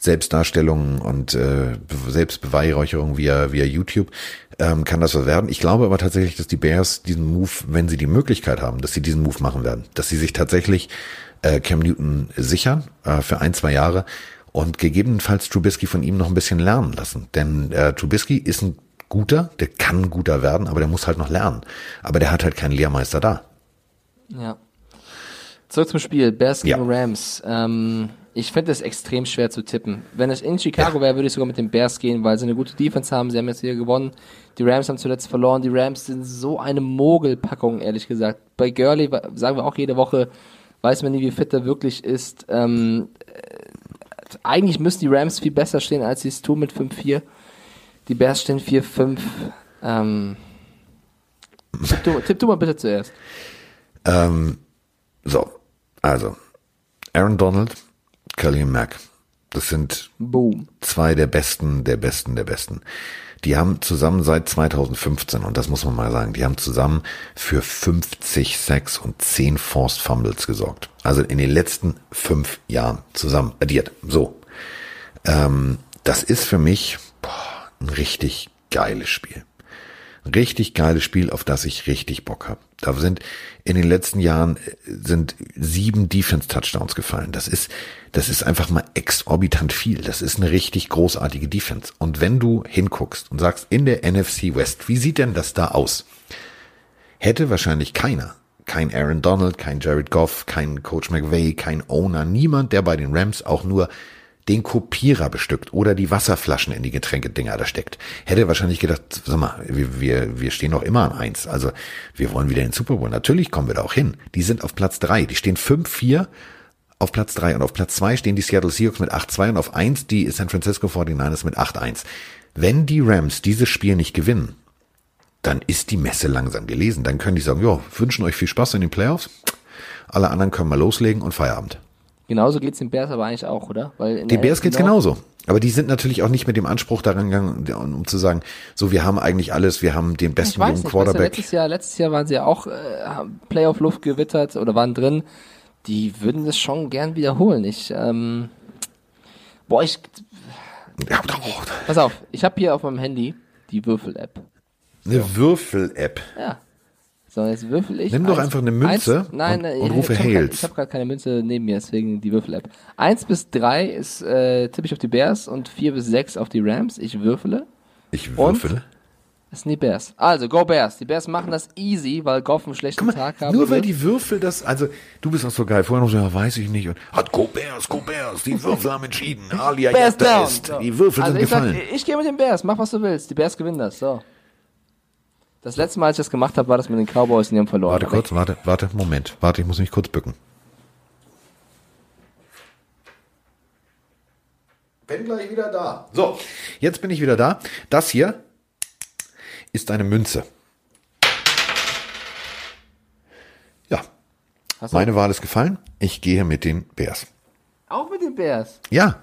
Selbstdarstellungen und äh, Selbstbeweihräucherung via, via YouTube, ähm, kann das was werden. Ich glaube aber tatsächlich, dass die Bears diesen Move, wenn sie die Möglichkeit haben, dass sie diesen Move machen werden. Dass sie sich tatsächlich äh, Cam Newton sichern äh, für ein, zwei Jahre und gegebenenfalls Trubisky von ihm noch ein bisschen lernen lassen. Denn äh, Trubisky ist ein guter, der kann guter werden, aber der muss halt noch lernen. Aber der hat halt keinen Lehrmeister da. Ja. Zurück zum Spiel. Bears gegen ja. Rams. Ähm, ich finde es extrem schwer zu tippen. Wenn es in Chicago ja. wäre, würde ich sogar mit den Bears gehen, weil sie eine gute Defense haben. Sie haben jetzt hier gewonnen. Die Rams haben zuletzt verloren. Die Rams sind so eine Mogelpackung, ehrlich gesagt. Bei Gurley sagen wir auch jede Woche, weiß man nie, wie fit er wirklich ist. Ähm, eigentlich müssen die Rams viel besser stehen, als sie es tun mit 5-4. Die Bears stehen 4-5. Ähm, tipp, du, [laughs] tipp du mal bitte zuerst. Ähm, so, also Aaron Donald, Kelly Mack. Das sind Boom. zwei der besten, der besten, der besten. Die haben zusammen seit 2015, und das muss man mal sagen, die haben zusammen für 50 Sacks und 10 Forced Fumbles gesorgt. Also in den letzten fünf Jahren zusammen addiert. So. Ähm, das ist für mich boah, ein richtig geiles Spiel. Richtig geiles Spiel, auf das ich richtig Bock habe. Da sind in den letzten Jahren äh, sind sieben Defense-Touchdowns gefallen. Das ist, das ist einfach mal exorbitant viel. Das ist eine richtig großartige Defense. Und wenn du hinguckst und sagst, in der NFC West, wie sieht denn das da aus? Hätte wahrscheinlich keiner, kein Aaron Donald, kein Jared Goff, kein Coach McVay, kein Owner, niemand, der bei den Rams auch nur den Kopierer bestückt oder die Wasserflaschen in die Getränkedinger da steckt, hätte wahrscheinlich gedacht, sag mal, wir, wir, wir stehen noch immer an eins. Also wir wollen wieder in den Super Bowl. Natürlich kommen wir da auch hin. Die sind auf Platz drei. Die stehen 5-4 auf Platz drei und auf Platz zwei stehen die Seattle Seahawks mit 8-2 und auf eins die San Francisco 49ers mit 8-1. Wenn die Rams dieses Spiel nicht gewinnen, dann ist die Messe langsam gelesen. Dann können die sagen, ja, wünschen euch viel Spaß in den Playoffs. Alle anderen können mal loslegen und Feierabend. Genauso geht's den Bears aber eigentlich auch, oder? Weil den Bears geht's genauso. Aber die sind natürlich auch nicht mit dem Anspruch daran gegangen, um zu sagen, so wir haben eigentlich alles, wir haben den besten jungen Quarterback. Weißt du, letztes Jahr, letztes Jahr waren sie ja auch äh, Playoff-Luft gewittert oder waren drin. Die würden das schon gern wiederholen. Ich, ähm, boah, ich. Ja, pass auf, ich habe hier auf meinem Handy die Würfel-App. Eine Würfel-App. Ja. So, jetzt würfel ich. Nimm doch einfach eine Münze eins, nein, und, und rufe ich Hales. ich habe gerade keine Münze neben mir, deswegen die Würfel-App. Eins bis drei ist äh, tippe ich auf die Bears und vier bis sechs auf die Rams. Ich würfele. Ich würfele. Das sind die Bears. Also, go Bears. Die Bears machen das easy, weil Goff einen schlechten mal, Tag haben. Nur weil die Würfel das, also du bist auch so geil. Vorher noch so, ja, weiß ich nicht. Und hat Go Bears, Go Bears. Die Würfel haben entschieden. Alia Bears down. ist. So. Die Würfel also sind ich gefallen. Sag, ich gehe mit den Bears. Mach was du willst. Die Bears gewinnen das. So. Das letzte Mal, als ich das gemacht habe, war das mit den Cowboys und die haben verloren. Warte kurz, warte, warte, Moment. Warte, ich muss mich kurz bücken. Bin gleich wieder da. So, jetzt bin ich wieder da. Das hier ist eine Münze. Ja, Hast du meine Wahl ist gefallen. Ich gehe mit den Bears. auch mit den Bears? Ja,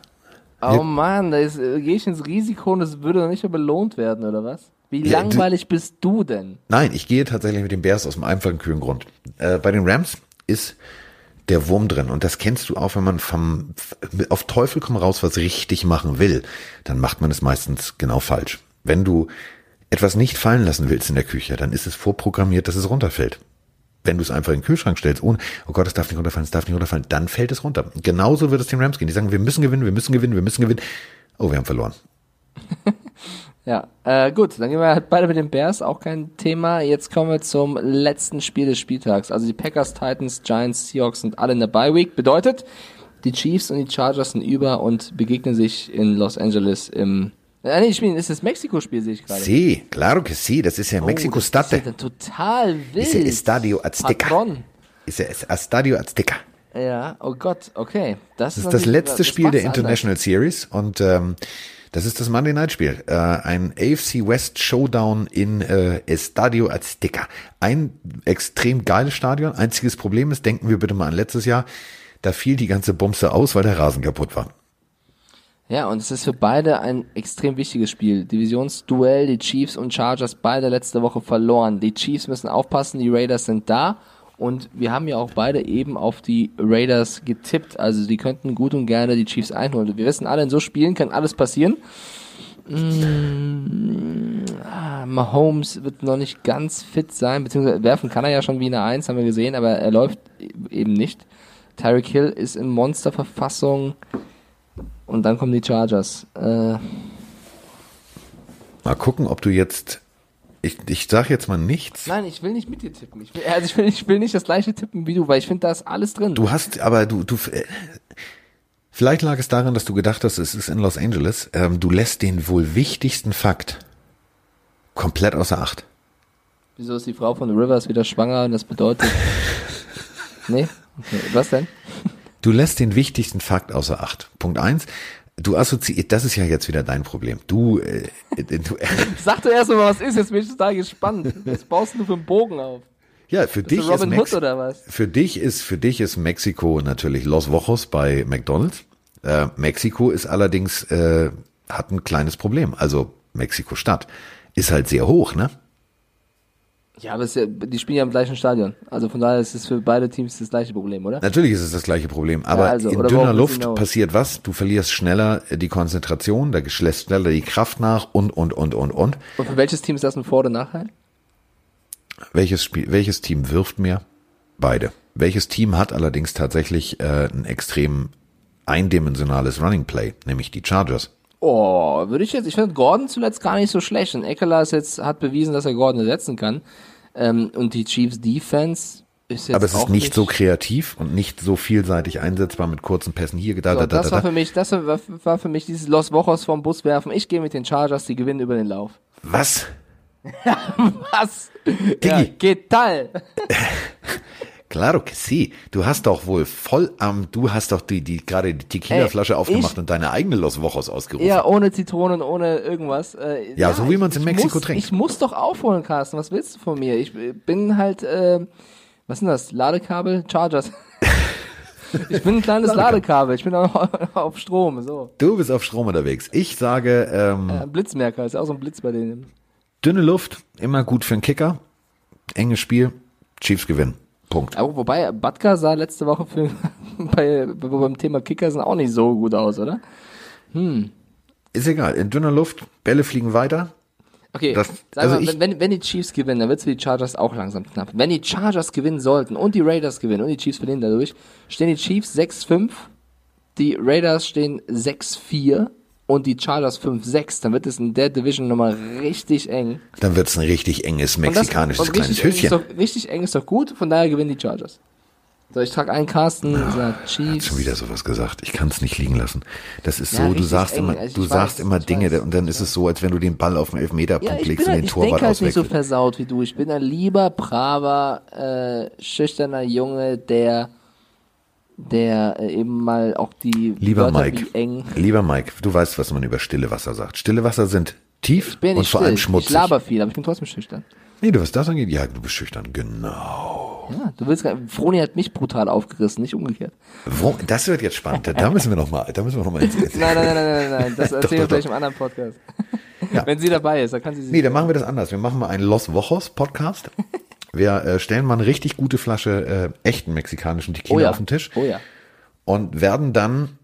Oh Mann, da ist, äh, gehe ich ins Risiko und es würde doch nicht mehr belohnt werden, oder was? Wie Ja, langweilig bist du denn? Nein, ich gehe tatsächlich mit den Bears aus dem einfachen kühlen Grund. Äh, bei den Rams ist der Wurm drin und das kennst du auch, wenn man vom auf Teufel komm raus was richtig machen will, dann macht man es meistens genau falsch. Wenn du etwas nicht fallen lassen willst in der Küche, dann ist es vorprogrammiert, dass es runterfällt. Wenn du es einfach in den Kühlschrank stellst, ohne, oh Gott, es darf nicht runterfallen, es darf nicht runterfallen, dann fällt es runter. Genauso wird es den Rams gehen. Die sagen, wir müssen gewinnen, wir müssen gewinnen, wir müssen gewinnen. Oh, wir haben verloren. [laughs] Ja, äh, gut, dann gehen wir halt beide mit den Bears, auch kein Thema. Jetzt kommen wir zum letzten Spiel des Spieltags. Also die Packers, Titans, Giants, Seahawks sind alle in der Bye Week. Bedeutet, die Chiefs und die Chargers sind über und begegnen sich in Los Angeles im äh, nee, die spielen, ist das Mexiko-Spiel, sehe ich gerade. Sí, claro que sí, das ist ja Oh, Mexico das State. Ist ja total wild. Ist ja Estadio Azteca. Patron. Ist ja Estadio Azteca. Ja, oh Gott, okay. Das, Das ist das letzte das Spiel der macht's International Series und ähm, das ist das Monday Night Spiel. Äh, ein AFC West Showdown in äh, Estadio Azteca. Ein extrem geiles Stadion. Einziges Problem ist, denken wir bitte mal an letztes Jahr, da fiel die ganze Bumse aus, weil der Rasen kaputt war. Ja, und es ist für beide ein extrem wichtiges Spiel. Divisionsduell, die Chiefs und Chargers beide letzte Woche verloren. Die Chiefs müssen aufpassen, die Raiders sind da. Und wir haben ja auch beide eben auf die Raiders getippt. Also die könnten gut und gerne die Chiefs einholen. Wir wissen alle, in so Spielen kann alles passieren. Mm, ah, Mahomes wird noch nicht ganz fit sein, beziehungsweise werfen kann er ja schon wie eine Eins, haben wir gesehen, aber er läuft eben nicht. Tyreek Hill ist in Monsterverfassung. Und dann kommen die Chargers. Äh, Mal gucken, ob du jetzt, ich, ich sag jetzt mal nichts. nein, ich will nicht mit dir tippen. Ich will, [laughs] also ich will, ich will nicht das gleiche tippen wie du, weil ich finde, da ist alles drin. Du hast, aber du, du, äh, vielleicht lag es daran, dass du gedacht hast, es ist in Los Angeles. Ähm, du lässt den wohl wichtigsten Fakt komplett außer Acht. Wieso ist die Frau von Rivers wieder schwanger und das bedeutet. [laughs] nee? Okay. Was denn? Du lässt den wichtigsten Fakt außer Acht. Punkt eins. Du assoziierst, das ist ja jetzt wieder dein Problem. Du, äh, äh, du [laughs] Sag doch erst mal, was ist. Jetzt bin ich total gespannt. Was baust du für einen Bogen auf? ja, für dich ist Hood Mex oder was? für dich ist für dich ist Mexiko natürlich Los Vojos bei McDonald's. Äh, Mexiko ist allerdings äh, hat ein kleines Problem. Also Mexiko Stadt ist halt sehr hoch, ne? Ja, aber ja, die spielen ja im gleichen Stadion. Also von daher ist es für beide Teams das gleiche Problem, oder? Natürlich ist es das gleiche Problem, aber also, in dünner Luft hinaus? passiert was? Du verlierst schneller die Konzentration, da lässt schneller die Kraft nach und und und und und. Und für welches Team ist das ein Vor- oder Nachteil? Welches Spiel, welches Team wirft mehr? Beide. Welches Team hat allerdings tatsächlich äh, ein extrem eindimensionales Running Play, nämlich die Chargers? Oh, würde ich jetzt, ich finde Gordon zuletzt gar nicht so schlecht. Und Eckler ist jetzt, hat bewiesen, dass er Gordon ersetzen kann. Ähm, und die Chiefs Defense ist jetzt Aber es ist nicht so kreativ und nicht so vielseitig einsetzbar mit kurzen Pässen hier, da, So, da, da, das da, war für mich, das war, war für mich dieses Los Wochos vom Bus werfen. Ich gehe mit den Chargers, die gewinnen über den Lauf. [laughs] Was? Was? Ja, geht tal. [laughs] Claro que sí. Du hast doch wohl voll am, du hast doch die, die gerade die Tequila-Flasche aufgemacht ich- und deine eigene Los Vojos ausgerufen. Ja, ohne Zitronen, ohne irgendwas. Äh, Ja, so wie man's in ich Mexiko muss, trinkt. Ich muss doch aufholen, Carsten. Was willst du von mir? Ich äh, bin halt, äh, was sind das? Ladekabel? Chargers. [laughs] ich bin ein kleines Ladekabel. Ich bin auch [laughs] auf Strom. So. Du bist auf Strom unterwegs. Ich sage, ähm, Äh, Blitzmerker ist auch so ein Blitz bei denen. dünne Luft, immer gut für einen Kicker. Enges Spiel, Chiefs gewinnen. Punkt. Aber wobei, Batka sah letzte Woche für, [laughs] bei, beim Thema Kicker sind auch nicht so gut aus, oder? Ist egal. In dünner Luft, Bälle fliegen weiter. Okay, das, also mal, wenn, wenn die Chiefs gewinnen, dann wird es für die Chargers auch langsam knapp. Wenn die Chargers gewinnen sollten und die Raiders gewinnen und die Chiefs verlieren dadurch, stehen die Chiefs 6-5, die Raiders stehen 6-4 und die Chargers 5-6, dann wird es in der Division nochmal richtig eng. Dann wird es ein richtig enges mexikanisches und das, und kleines Höschen. Eng doch, richtig eng ist doch gut, von daher gewinnen die Chargers. So, ich trage einen Carsten, ja, Chiefs. Hat schon wieder sowas gesagt. Ich kann es nicht liegen lassen. Das ist ja, so, du sagst eng. immer, also du sagst immer Dinge weiß, und dann ist es so, als wenn du den Ball auf den Elfmeterpunkt ja, legst und den Torwart Ich bin halt nicht so versaut wie du. Ich bin ein lieber, braver, äh, schüchterner Junge, der der äh, eben mal auch die lieber Wörter Mike, eng. Lieber Mike, du weißt, was man über stille Wasser sagt. Stille Wasser sind tief und vor still. allem schmutzig. Ich laber viel, aber ich bin trotzdem schüchtern. Nee, du was das angeht, ja, du bist schüchtern, genau. Ja, du willst Froni hat mich brutal aufgerissen, nicht umgekehrt. Wo, das wird jetzt spannend. Da müssen wir noch mal, da müssen wir noch mal ins [laughs] nein, nein, nein, nein, nein, nein, das [laughs] erzählen wir gleich im anderen Podcast. [laughs] Wenn sie dabei ist, dann kann sie sich. Nee, dann machen wir das anders. Wir machen mal einen Los Wochos Podcast. Wir äh, stellen mal eine richtig gute Flasche äh, echten mexikanischen Tequila oh ja. auf den Tisch. Oh ja. Und werden dann,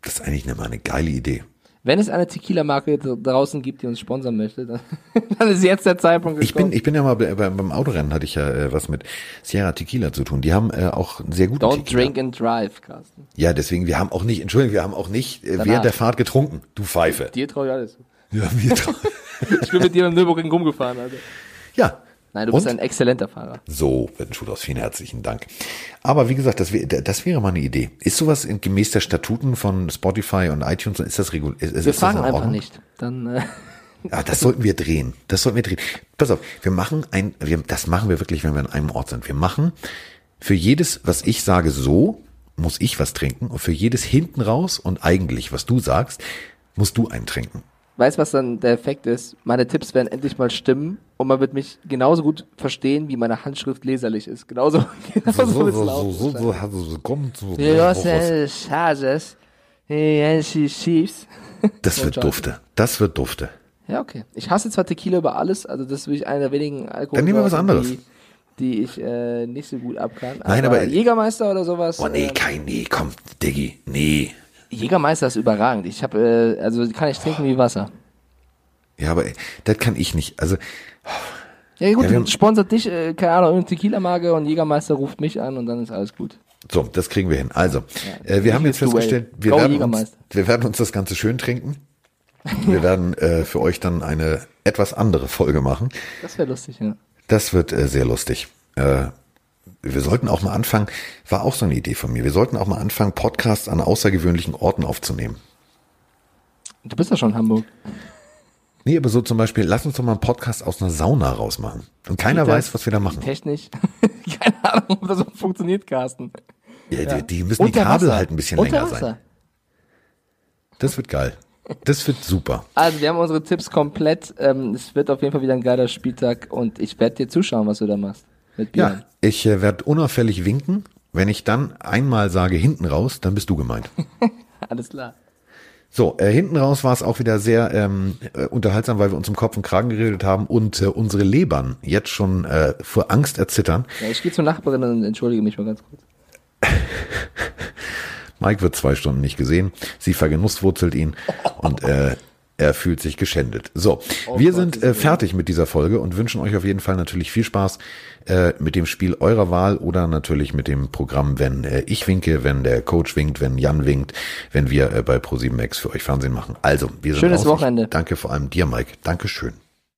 das ist eigentlich mal eine geile Idee. Wenn es eine Tequila-Marke draußen gibt, die uns sponsern möchte, dann, [laughs] dann ist jetzt der Zeitpunkt gekommen. Ich bin, ich bin ja mal beim Autorennen hatte ich ja äh, was mit Sierra Tequila zu tun. Die haben äh, auch sehr gute Don't Tequila. drink and drive, Carsten. Ja, deswegen, wir haben auch nicht, Entschuldigung, wir haben auch nicht äh, während der Fahrt getrunken, du Pfeife. Dir traue ich alles. Ja, mir traue [laughs] ich bin mit dir im Nürburgring rumgefahren, Alter. Ja, Nein, du bist ein exzellenter Fahrer. So, Schuh aus. Vielen herzlichen Dank. Aber wie gesagt, das, wär, das wäre mal eine Idee. Ist sowas in, gemäß der Statuten von Spotify und iTunes, ist das regulär? Wir fangen einfach nicht. Dann, äh Ja, [laughs] das sollten wir drehen. Das sollten wir drehen. Pass auf, wir machen ein, wir, das machen wir wirklich, wenn wir an einem Ort sind. Wir machen für jedes, was ich sage, so, muss ich was trinken. Und für jedes hinten raus und eigentlich, was du sagst, musst du einen trinken weißt was dann der Effekt ist? Meine Tipps werden endlich mal stimmen und man wird mich genauso gut verstehen, wie meine Handschrift leserlich ist. Genauso, [laughs] genauso so, so, so, so, so, so, kommt so. [laughs] Das wird dufte. Das wird dufte. Ja, okay. Ich hasse zwar Tequila über alles, also das ist wirklich einer der wenigen Alkohol. Dann nehmen wir was anderes. Die, die ich äh, nicht so gut abkann. Nein, aber, aber Jägermeister oder sowas. Oh nee, äh, kein nee, komm, Diggi, nee. Jägermeister ist überragend. Ich habe, äh, also kann ich trinken wie Wasser. Ja, aber das kann ich nicht. Also. Ja gut, ja, sponsert dich, äh, keine Ahnung, irgendeine Tequila-Marke und Jägermeister ruft mich an und dann ist alles gut. So, das kriegen wir hin. Also, ja, äh, wir haben jetzt festgestellt, wir werden, uns, wir werden uns das Ganze schön trinken. Wir [laughs] werden äh, für euch dann eine etwas andere Folge machen. Das wäre lustig, ja. Das wird äh, sehr lustig. Äh, wir sollten auch mal anfangen, war auch so eine Idee von mir, wir sollten auch mal anfangen, Podcasts an außergewöhnlichen Orten aufzunehmen. Du bist ja schon in Hamburg. Nee, aber so zum Beispiel, lass uns doch mal einen Podcast aus einer Sauna rausmachen. Und keiner weiß, was wir da machen. Technisch. [laughs] Keine Ahnung, ob das so funktioniert, Carsten. Ja, ja. Die, die, müssen Unter die Kabel Wasser. halt ein bisschen Unter länger Wasser. sein. Das wird geil. Das wird super. Also wir haben unsere Tipps komplett. Ähm, es wird auf jeden Fall wieder ein geiler Spieltag und ich werde dir zuschauen, was du da machst. Mit Ja, ich äh, werde unauffällig winken. Wenn ich dann einmal sage hinten raus, dann bist du gemeint. [laughs] Alles klar. So, äh, hinten raus war es auch wieder sehr ähm, äh, unterhaltsam, weil wir uns im Kopf und Kragen geredet haben und äh, unsere Lebern jetzt schon äh, vor Angst erzittern. Ja, ich gehe zur Nachbarin und entschuldige mich mal ganz kurz. [laughs] Mike wird zwei Stunden nicht gesehen. Sie vergenusswurzelt ihn und äh, er fühlt sich geschändet. So, oh wir Gott, sind äh, fertig mit dieser Folge und wünschen euch auf jeden Fall natürlich viel Spaß äh, mit dem Spiel eurer Wahl oder natürlich mit dem Programm, wenn äh, ich winke, wenn der Coach winkt, wenn Jan winkt, wenn wir äh, bei Pro7 Max für euch Fernsehen machen. Also, wir sind Schönes Wochenende. Danke vor allem dir, Mike. Dankeschön.